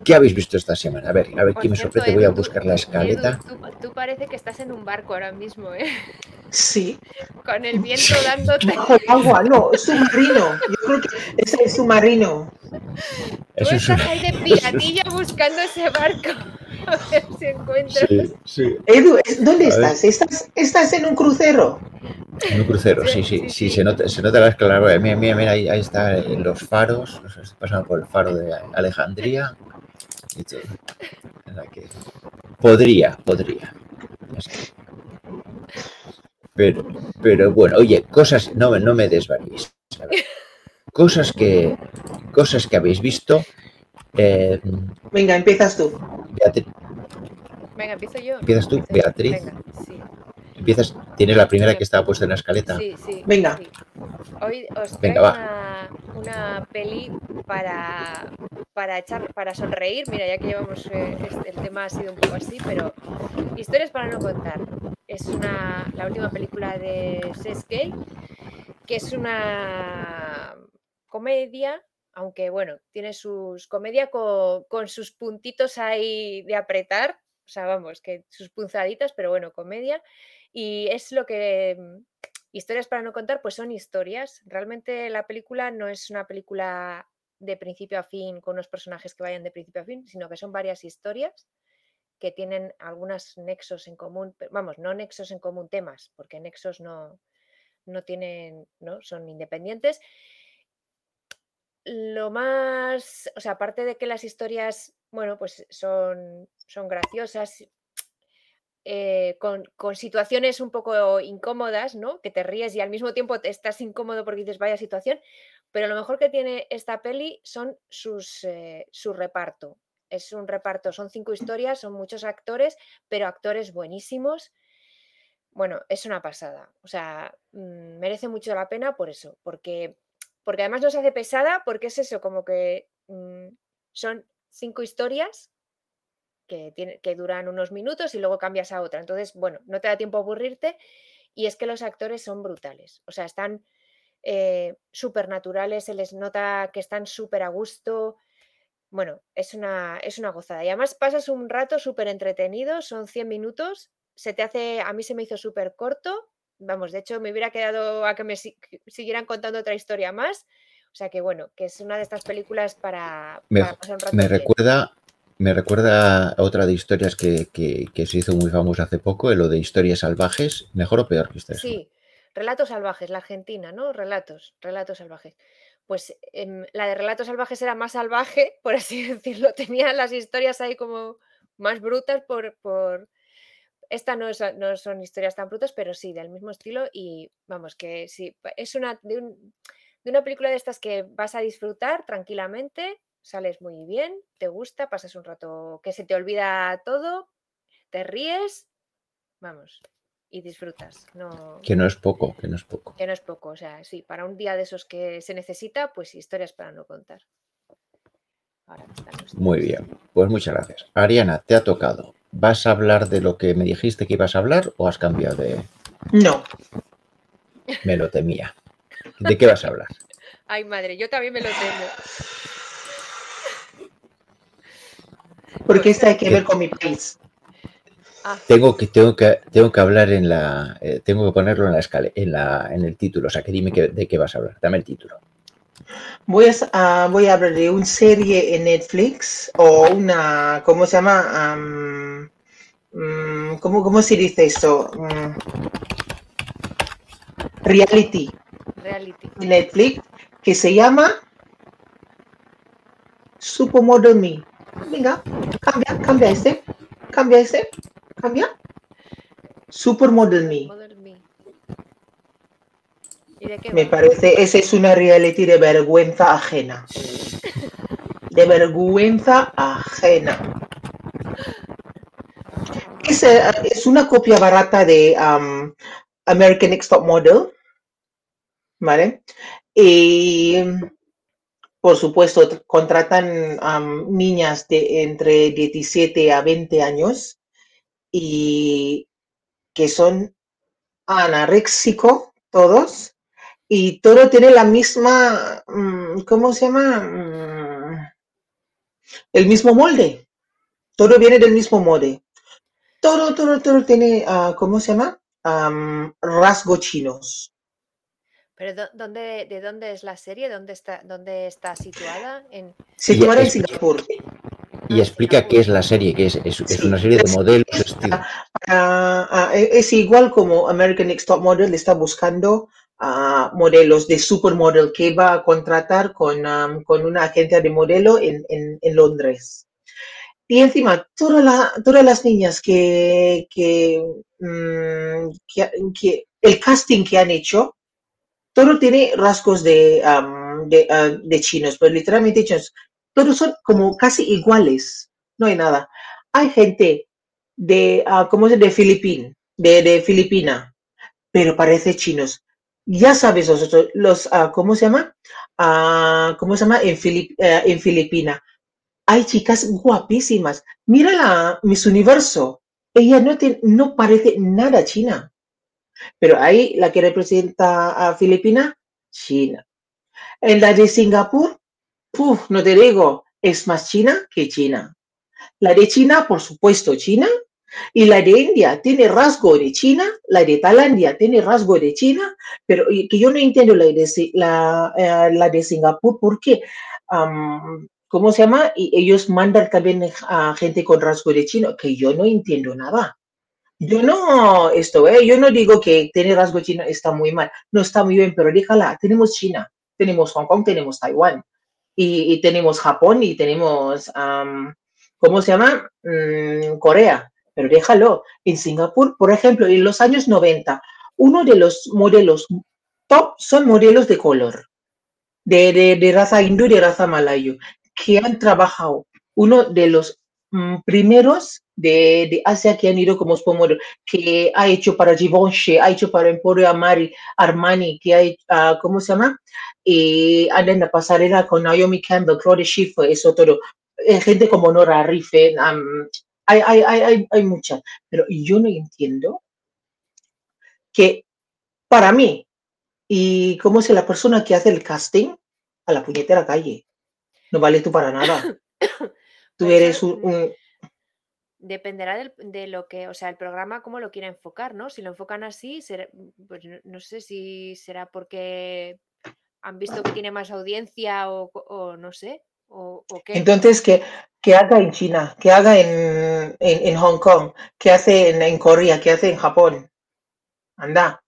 ¿Qué habéis visto esta semana? A ver, a ver quién me sorprende. Voy a buscar la escaleta. Edu, tú, tú parece que estás en un barco ahora mismo, ¿eh? Sí, Con el viento dándote. bajo el agua, no, submarino. Yo creo que es el submarino. Tú Eso es estás ahí de piratilla buscando ese barco. A ver si encuentras. Sí, sí. Edu, ¿es- ¿dónde estás? estás? ¿Estás en un crucero? En un crucero, sí, Sí, sí, sí, sí, sí. se nota, se nota la escalera. Mira, mira, mira, ahí, ahí está en los faros. o sea, estoy pasando por el faro de Alejandría. y todo. O sea que podría, podría. Es que- Pero, pero bueno, oye, cosas, no, me- no me desvaríes. Cosas que, cosas que habéis visto. Eh, Venga, empiezas tú. Beatriz, Venga, empiezo yo. ¿Empiezas tú. Beatriz? Venga, sí. Empiezas, tienes la primera que estaba puesta en la escaleta. Sí, sí. Venga. sí. Hoy os Venga, traigo va. una, una peli para, para echar, para sonreír. Mira, ya que llevamos eh, este- el tema ha sido un poco así, pero historias para no contar. Es una la última película de Seskey, que es una comedia, aunque bueno, tiene sus comedia con, con sus puntitos ahí de apretar. O sea, vamos, que sus punzaditas, pero bueno, comedia. Y es lo que mm, historias para no contar, pues son historias. Realmente la película no es una película de principio a fin con unos personajes que vayan de principio a fin, sino que son varias historias que tienen algunos nexos en común, vamos, no nexos en común temas, porque nexos no, no tienen, ¿no? Son independientes. Lo más, o sea, aparte de que las historias, bueno, pues son, son graciosas, eh, con, situaciones un poco incómodas, ¿no? Que te ríes y al mismo tiempo te estás incómodo porque dices, vaya situación. Pero lo mejor que tiene esta peli son eh, su reparto. Es un reparto, son cinco historias, son muchos actores, pero actores buenísimos. Bueno, es una pasada. O sea, mm, merece mucho la pena por eso, porque, porque además no se hace pesada, porque es eso, como que mm, son cinco historias que, tiene- que duran unos minutos y luego cambias a otra. Entonces, bueno, no te da tiempo a aburrirte y es que los actores son brutales. O sea, están eh, súper naturales, se les nota que están súper a gusto. Bueno, es una, es una gozada. Y además pasas un rato súper entretenido, son 100 minutos, se te hace, a mí se me hizo súper corto. Vamos, de hecho me hubiera quedado a que me si- que siguieran contando otra historia más. O sea que bueno, que es una de estas películas para, Me- pasar un rato Me bien. recuerda, me recuerda a otra de historias que, que- que se hizo muy famosa hace poco, lo de historias salvajes. ¿Mejor o peor que ustedes? Sí, Relatos Salvajes, la Argentina, ¿no? Relatos, Relatos Salvajes. Pues em, la de Relatos Salvajes era más salvaje, por así decirlo. Tenía las historias ahí como más brutas por... por... Esta no, es- no son historias tan brutas, pero sí, del mismo estilo. Y vamos, que sí, es una de, un- de una película de estas que vas a disfrutar tranquilamente, sales muy bien, te gusta, pasas un rato que se te olvida todo, te ríes, vamos, y disfrutas. No, Que no es poco, que no es poco. que no es poco, o sea, sí, para un día de esos que se necesita, pues historias para no contar. Ahora Muy bien, pues muchas gracias. Ariana, te ha tocado. ¿Vas a hablar de lo que me dijiste que ibas a hablar o has cambiado de... No. Me lo temía. ¿De qué vas a hablar? Ay, madre, yo también me lo tengo. Porque esto hay que ver con mi país. Ah, Tengo que, tengo que, tengo que hablar en la. eh, tengo que ponerlo en la escala, en la, en el título. O sea, que dime que- de qué vas a hablar. Dame el título. Voy a, ah, voy a hablar de una serie en Netflix o una, ¿cómo se llama? Am, mm, ¿cómo, ¿Cómo se dice esto? Mm, reality reality. en Netflix que se llama Supermodel Me. Venga, cambia, cambia este, cambia este, cambia. Supermodel Me. Me. Parece, esa es una reality de vergüenza ajena. De vergüenza ajena. Es, es una copia barata de um, American Next Top Model, ¿vale? Y por supuesto tr- contratan um, niñas de entre 17 a 20 años y que son anoréxico todos y todo tiene la misma, mm, ¿cómo se llama? Mm, El mismo molde. Todo viene del mismo molde. Todo, todo, todo tiene, ah, ¿cómo se llama? Am, rasgos chinos. ¿Pero dó- dónde, de dónde es la serie? ¿Dónde está, dónde está situada? En... Situada en Singapur. Y Ah, explica qué es la serie, que es, es, una serie de es- modelos. estilo- Ah, e- es igual como American Next Top Model está buscando ah, modelos de supermodel que va a contratar con, con una agencia de modelo en, en- en Londres. Y encima, toda la- todas las niñas que, que, mm, que- que- el casting que han hecho, todo tiene rasgos de, am, de, ah, de chinos, pero literalmente chinos. Todos son como casi iguales, no hay nada. Hay gente de, ah, ¿cómo de de, Filipina, pero parece chinos. Ya sabes vosotros, los, ah, ¿cómo se llama? ¿cómo se llama? En, Filip- eh, en Filipina. Hay chicas guapísimas. Mira la Miss Universo. Ella no, te- no parece nada china. Pero ahí la que representa a Filipina, China. En la de Singapur, puf, no te digo, es más china que china. La de China, por supuesto, China. Y la de India tiene rasgo de China, la de Tailandia tiene rasgo de China, pero que yo no entiendo la de, la, eh, la de Singapur porque, ¿cómo se llama? Ellos mandan también a gente con rasgo de chino, que yo no entiendo nada. Yo no, esto, ¿eh? Yo no digo que tener rasgo chino está muy mal, no está muy bien, pero déjala, tenemos China, tenemos Hong Kong, tenemos Taiwán, y, tenemos Japón y tenemos, am, ¿cómo se llama? Mm, Corea, pero déjalo. En Singapur, por ejemplo, en los años 90, uno de los modelos top son modelos de color, de, de, de raza hindú y de raza malayo, que han trabajado. Uno de los mm, primeros de, de Asia que han ido como spomodel, que ha hecho para Givenchy, ha hecho para Emporio Amari, Armani, que ha hecho, ah, ¿cómo se llama? Y anda en la pasarela con Naomi Campbell, Claudia Schiffer, eso todo. Eh, gente como Nora Rife, am, hay, hay, hay, hay, hay muchas, pero yo no entiendo que para mí, y cómo es la persona que hace el casting, a la puñetera calle, no vale tú para nada. Tú Pues eres un, un- Dependerá del- de lo que, o sea, el programa cómo lo quiera enfocar, ¿no? Si lo enfocan así, será- pues no, sé si será porque han visto que tiene más audiencia o, no sé, o, o qué. Entonces, que, que haga en China, que haga en, en, en Hong Kong, que hace en, en Corea, que hace en Japón. Anda.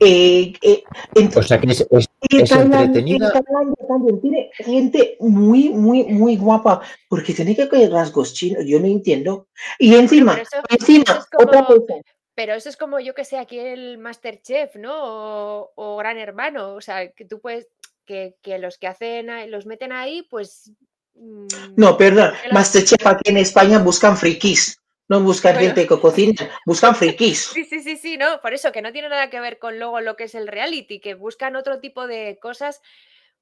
Eh, eh, en- O sea que es, es- y es Tailandia- entretenida. Tailandia también tiene gente muy, muy, muy guapa, porque tiene que coger rasgos chinos, yo no entiendo. Y encima, Pero eso- encima, eso otra como- cosa. Pero eso es como, yo que sé, aquí el Masterchef, ¿no? O, o Gran Hermano. O sea, que tú puedes, que, que los que hacen, ahí- los meten ahí, pues... mm, No, perdón, Masterchef aquí en España buscan frikis, no buscan gente que cocina, buscan frikis. Sí, sí, sí, sí, no, por eso que no tiene nada que ver con luego lo que es el reality, que buscan otro tipo de cosas,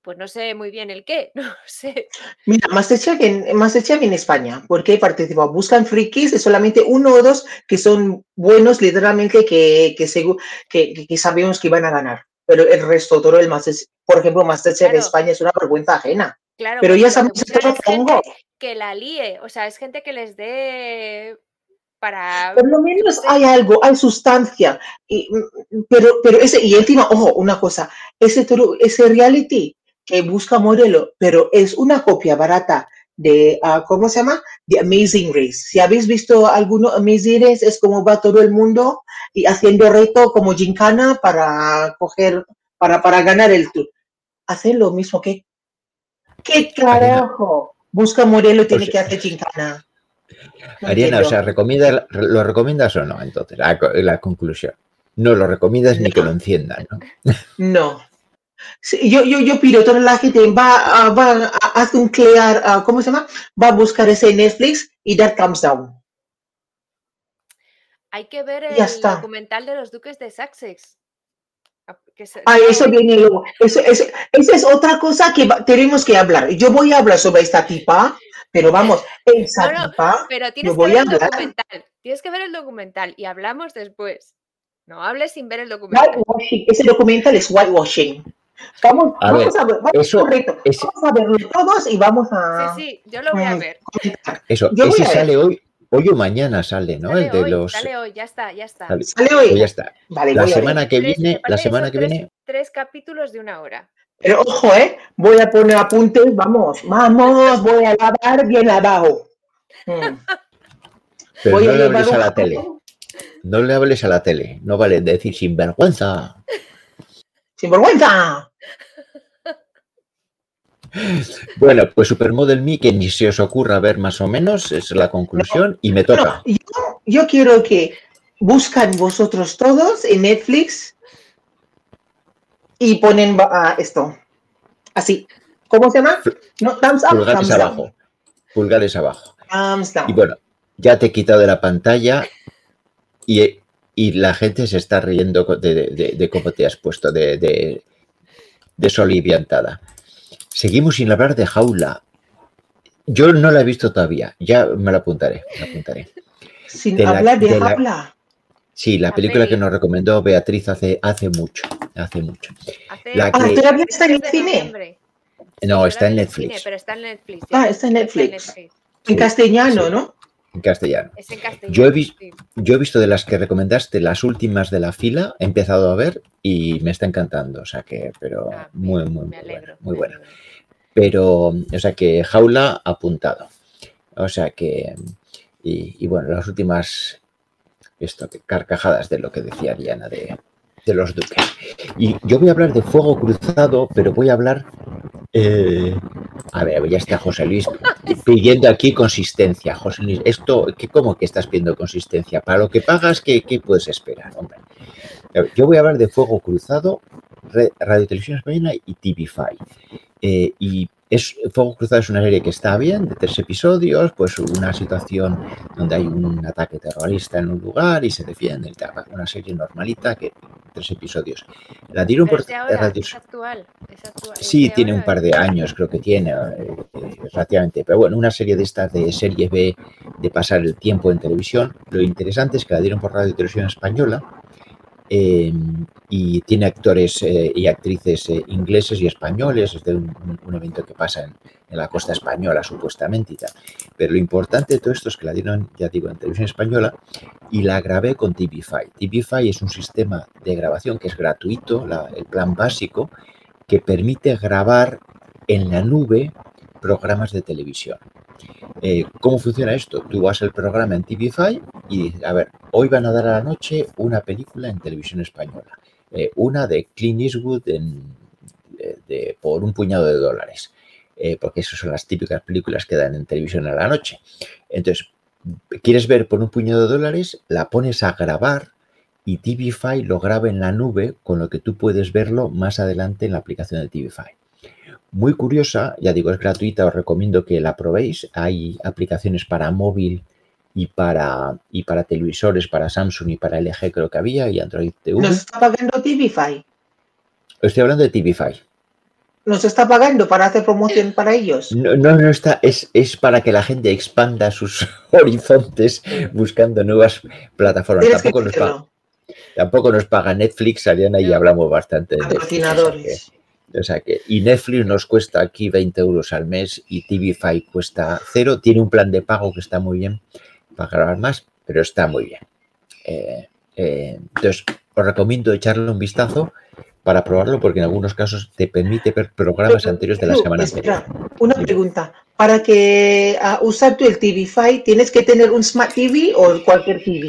pues no sé muy bien el qué, no sé. Mira, Masterchef en, Masterchef en España, porque he participado, buscan frikis y solamente uno o dos que son buenos, literalmente, que, que, que, que- que sabemos que van a ganar. Pero el resto, todo el Masterchef, por ejemplo, Masterchef Claro. España es una vergüenza ajena. Claro, Pero ya sabemos que que la líe, o sea, es gente que les dé para... Por lo menos hay algo, hay sustancia. Y, mm, pero, pero ese, y encima, ojo, una cosa, ese, ese reality que busca modelo, pero es una copia barata de, ah, ¿cómo se llama? De Amazing Race. Si habéis visto alguno Amazing Race, es como va todo el mundo y haciendo reto como gincana para coger, para, para ganar el tour. Hacen lo mismo que... ¿Qué carajo? Busca modelo, tiene sea- que hacer gincana. Ariana, o sea, ¿recomienda, ¿lo recomiendas o no? Entonces, la, co- la conclusión. No lo recomiendas ni que lo enciendan, ¿no? No. Sí, yo, yo, yo pido a toda la gente, va, a- va a hacer un clear, ah, ¿cómo se llama? Va a buscar ese Netflix y dar thumbs down. Hay que ver el está. documental de los duques de Sussex. Ah, se- Ah, eso viene luego. Eso, eso, esa es otra cosa que va- tenemos que hablar. Yo voy a hablar sobre esta tipa, pero vamos, esa No, no, tipa, Pero tienes que voy ver a el hablar. documental. Tienes que ver el documental y hablamos después. No hables sin ver el documental. whitewashing, ese documental es whitewashing. Vamos, A vamos ver, a ver, vamos eso- ese- Vamos a verlo todos y vamos a Sí, sí, yo lo voy a mm, ver. Eso, Yo ese sale hoy, hoy o mañana sale, ¿no? Sale el de hoy, los. sale hoy, ya está, ya está. sale- Sale hoy. ya está. Vale, La semana que Tres- viene, la semana que tres- viene, Tres capítulos de una hora. Pero ojo, ¿eh? Voy a poner apuntes, vamos, vamos, voy a lavar bien abajo. Mm. pero Voy no a le hables a la tele. No le hables a la tele. No vale decir sinvergüenza. Sin vergüenza. Bueno, pues Supermodel Me, que ni se os ocurra ver más o menos, es la conclusión y me toca. yo, yo quiero que buscan vosotros todos en Netflix y ponen ah, esto. Así. ¿Cómo se llama? No, thumbs up, Pulgares thumbs down. abajo. Pulgares abajo. Thumbs down. Y bueno, ya te he quitado de la pantalla y, y la gente se está riendo de, de- de cómo te has puesto de, de, de soliviantada. Seguimos sin hablar de jaula. Yo no la he visto todavía. Ya me la apuntaré. me la apuntaré. Sin de hablar de, de la- habla. Sí, la La película que nos recomendó Beatriz hace, hace mucho. Hace mucho. Hace La Ah, que- todavía está en el 23 de cine. No, Sí, está en cine, Netflix. pero está en Netflix. Ah, está en Netflix. En Sí, castellano, sí. ¿no? En castellano. Es en castellano. Yo he sí. Yo he visto de las que recomendaste las últimas de la fila, he empezado a ver y me está encantando. O sea que, pero Ah, muy, muy, me muy alegro. buena. Muy me buena. alegro. Pero, o sea que jaula apuntado. O sea que, y, y bueno, las últimas esto, carcajadas de lo que decía Diana de, de los duques. Y yo voy a hablar de fuego cruzado, pero voy a hablar. eh, a ver, ya está José Luis pidiendo aquí consistencia. José Luis, esto, ¿qué, ¿cómo que estás pidiendo consistencia? Para lo que pagas, ¿qué, qué puedes esperar? Hombre? Yo voy a hablar de fuego cruzado, Radio Televisión Española y TV5. Eh, y es, Fuego Cruzado es una serie que está bien, de tres episodios, pues una situación donde hay un ataque terrorista en un lugar y se defiende y tal. Una serie normalita que tres episodios. La dieron por es ahora, es actual. es actual, Sí, tiene un par de años, creo que tiene, eh, eh, relativamente. Pero bueno, una serie de estas de serie B, de pasar el tiempo en televisión. Lo interesante es que la dieron por Radio y Televisión Española eh, y tiene actores eh, y actrices eh, ingleses y españoles. Es de un, evento que pasa en, la costa española, supuestamente y tal. Pero lo importante de todo esto es que la dieron, ya digo, en Televisión Española y la grabé con TVFi. TVFi es un sistema de grabación que es gratuito, el plan básico que permite grabar en la nube programas de televisión. Eh, ¿Cómo funciona esto? Tú vas al programa en TVFi y dices, a ver, hoy van a dar a la noche una película en televisión española, eh, una de Clint Eastwood de- por un puñado de dólares, eh, porque esas son las típicas películas que dan en televisión a la noche. Entonces, quieres ver por un puñado de dólares, la pones a grabar y TVFi lo graba en la nube, con lo que tú puedes verlo más adelante en la aplicación de TVFi. Muy curiosa, ya digo, es gratuita, os recomiendo que la probéis. Hay aplicaciones para móvil y para, y para televisores, para Samsung y para LG creo que había, y Android TV. Nos está pagando TVFi. Estoy hablando de TVFi. Nos está pagando para hacer promoción para ellos. No, no, no está, es, es para que la gente expanda sus horizontes buscando nuevas plataformas. Tampoco nos, paga, tampoco nos paga Netflix, Ariana, y hablamos bastante de Netflix. o sea que- Patrocinadores. O sea que, y Netflix nos cuesta aquí 20 euros al mes y TVFi cuesta cero. Tiene un plan de pago que está muy bien para grabar más, pero está muy bien. Eh, eh, entonces, os recomiendo echarle un vistazo para probarlo porque en algunos casos te permite ver programas anteriores de la semana espera, anterior. una pregunta. Para que ah, usar tú el TVFi, ¿tienes que tener un Smart TV o cualquier TV?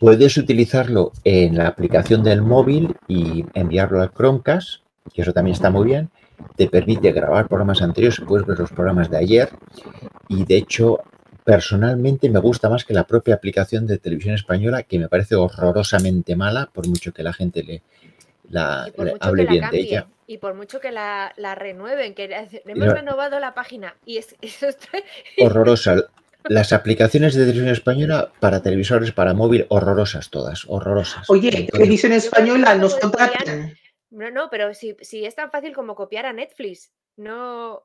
Puedes utilizarlo en la aplicación del móvil y enviarlo al Chromecast, que eso también está muy bien. Te permite grabar programas anteriores, puedes ver los programas de ayer y de hecho personalmente me gusta más que la propia aplicación de televisión española, que me parece horrorosamente mala, por mucho que la gente le, la, hable bien de ella. y por mucho que la, la renueven, que hemos No. renovado la página y es, eso está- Horrorosa. Las aplicaciones de televisión española para televisores, para móvil, horrorosas todas, horrorosas. Oye, Televisión Española nos contratan. No, no, pero si, si es tan fácil como copiar a Netflix, no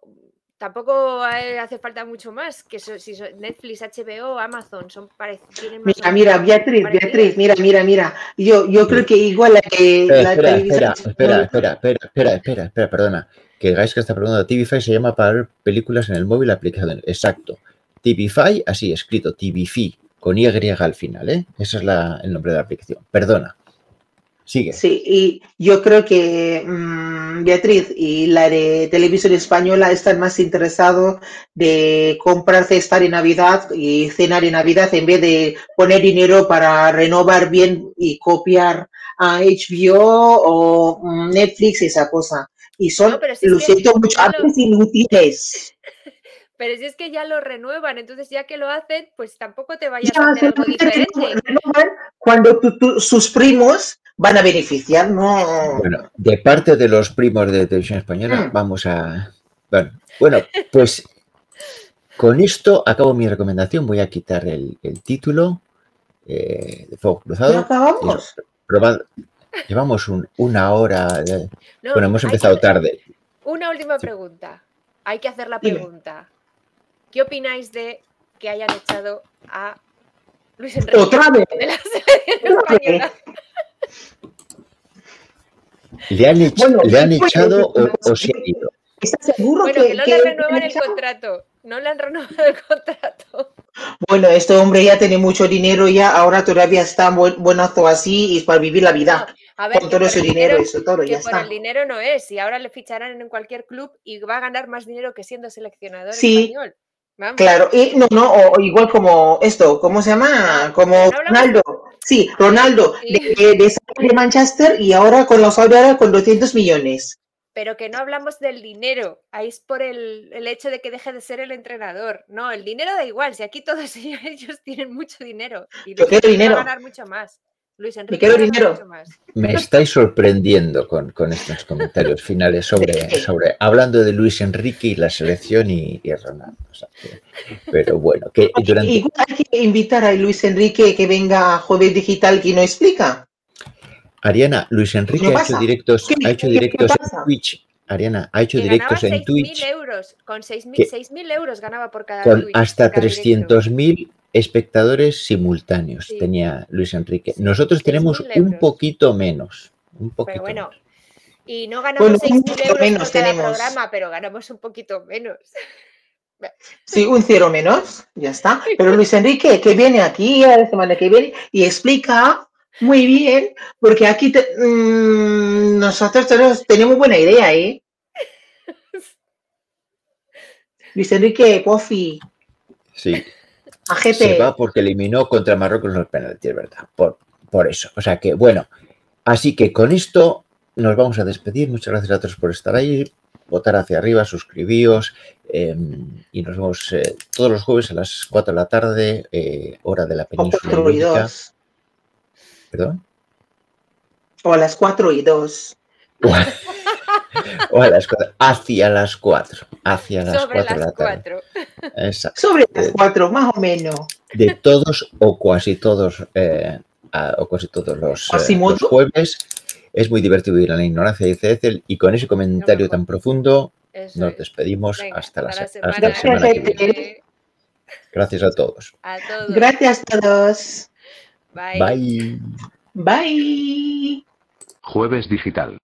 tampoco hace falta mucho más. Que so- si so- Netflix, HBO, Amazon son parec- tienen más Mira, mira, Beatriz, parecidas. Beatriz, mira, mira, mira. Yo, yo creo que igual la, que Espera, la espera, televisión espera, espera, espera, espera, espera, espera, espera, perdona. Que digáis que está preguntando TVFi se llama para ver películas en el móvil aplicado. en- Exacto. TVFi, así escrito, TVFi, con Y al final, ¿eh? Ese es la- el nombre de la aplicación. Perdona. Sigue. Sí, y yo creo que mm, Beatriz y la de televisión española están más interesados de comprar cesta de Navidad y cenar de Navidad en vez de poner dinero para renovar bien y copiar a HBO o mm, Netflix, esa cosa. Y son, No, pero si es lo que siento mucho, ya a lo- veces inútiles. Pero si es que ya lo renuevan, entonces ya que lo hacen, pues tampoco te vayas Ya, a hacer algo diferente. cuando tu- tu- sus primos van a beneficiar, no. Bueno, de parte de los primos de televisión española, Mm. vamos a. Bueno, bueno, pues con esto acabo mi recomendación. Voy a quitar el, el título eh, de Fuego ¿Ya Cruzado. acabamos? Probad- Llevamos un- una hora. de- No, bueno, hemos empezado que- tarde. Una última Sí. pregunta. Hay que hacer la Dime. pregunta. ¿Qué opináis de que hayan echado a Luis Enrique Otra vez. de la selección Otra vez. española? ¿Le han, ech- Bueno, ¿le han pues, echado o, no, o se ha ido? ¿Estás seguro Bueno, que, que no le renuevan el contrato. No le han renovado el contrato. Bueno, este hombre ya tiene mucho dinero, ya ahora todavía está buen, buenazo así y es para vivir la vida. A ver, Con todo el dinero, eso todo, que ya por está. el dinero no es. Y ahora le ficharán en cualquier club y va a ganar más dinero que siendo seleccionador Sí, español. Vamos. Claro, y no, no, o, igual como esto, ¿cómo se llama? Como Ronaldo. Sí, Ronaldo, Sí. de, de salir de Manchester y ahora con los Arabia con 200 millones. Pero que no hablamos del dinero. Ahí es por el, el hecho de que deje de ser el entrenador. No, el dinero da igual. Si aquí todos ellos tienen mucho dinero. Y Yo Luis quiero Enrique dinero. va a ganar mucho más. Luis Enrique quiero dinero. Me estáis sorprendiendo con, con estos comentarios finales sobre, sobre hablando de Luis Enrique y la selección y, y Ronaldo. O sea que- pero bueno, que durante Igual hay que invitar a Luis Enrique que venga a Jueves Digital que no explica. Ariana, Luis Enrique ¿Qué ha hecho directos, ¿Qué- ha hecho qué- qué directos en Twitch. Ariana, ha hecho Que directos en 6.000 Twitch euros. Con 6.000 Que- 6.000 euros ganaba por cada con Twitch, hasta cada directo. 300.000 espectadores simultáneos. Sí. Tenía Luis Enrique. Sí, Nosotros tenemos 6.000 un poquito menos. Un poquito Pero bueno, menos. y no ganamos Bueno, un 6.000 poquito euros menos por cada tenemos. programa, pero ganamos un poquito menos. Sí, un cero menos, ya está. Pero Luis Enrique, que viene aquí la semana que viene y explica muy bien, porque aquí te- mm, nosotros tenemos, tenemos buena idea, ¿eh? Luis Enrique, Pofi, Sí, se va porque eliminó contra Marruecos los penaltis, ¿verdad? Por, por eso. O sea que, bueno, así que con esto nos vamos a despedir. Muchas gracias a todos por estar ahí. Votar hacia arriba, suscribíos eh, y nos vemos eh, todos los jueves a las 4 de la tarde, eh, hora de la O península 4 y. 2. ¿Perdón? O a las 4 y 2. O a las cuatro, hacia las 4. Hacia las Sobre 4 de las la tarde. 4. Exacto. Sobre las Eh, 4, más o menos. de todos o casi todos eh, a- o casi todos los, eh, los jueves. Es muy divertido ir a la ignorancia, dice Ethel, y con ese comentario tan profundo Eso nos es. despedimos Venga, hasta, la, se- semana hasta la semana que viene. viene. Gracias a todos. A todos. Gracias a todos. Bye. Bye. Bye. Jueves Digital.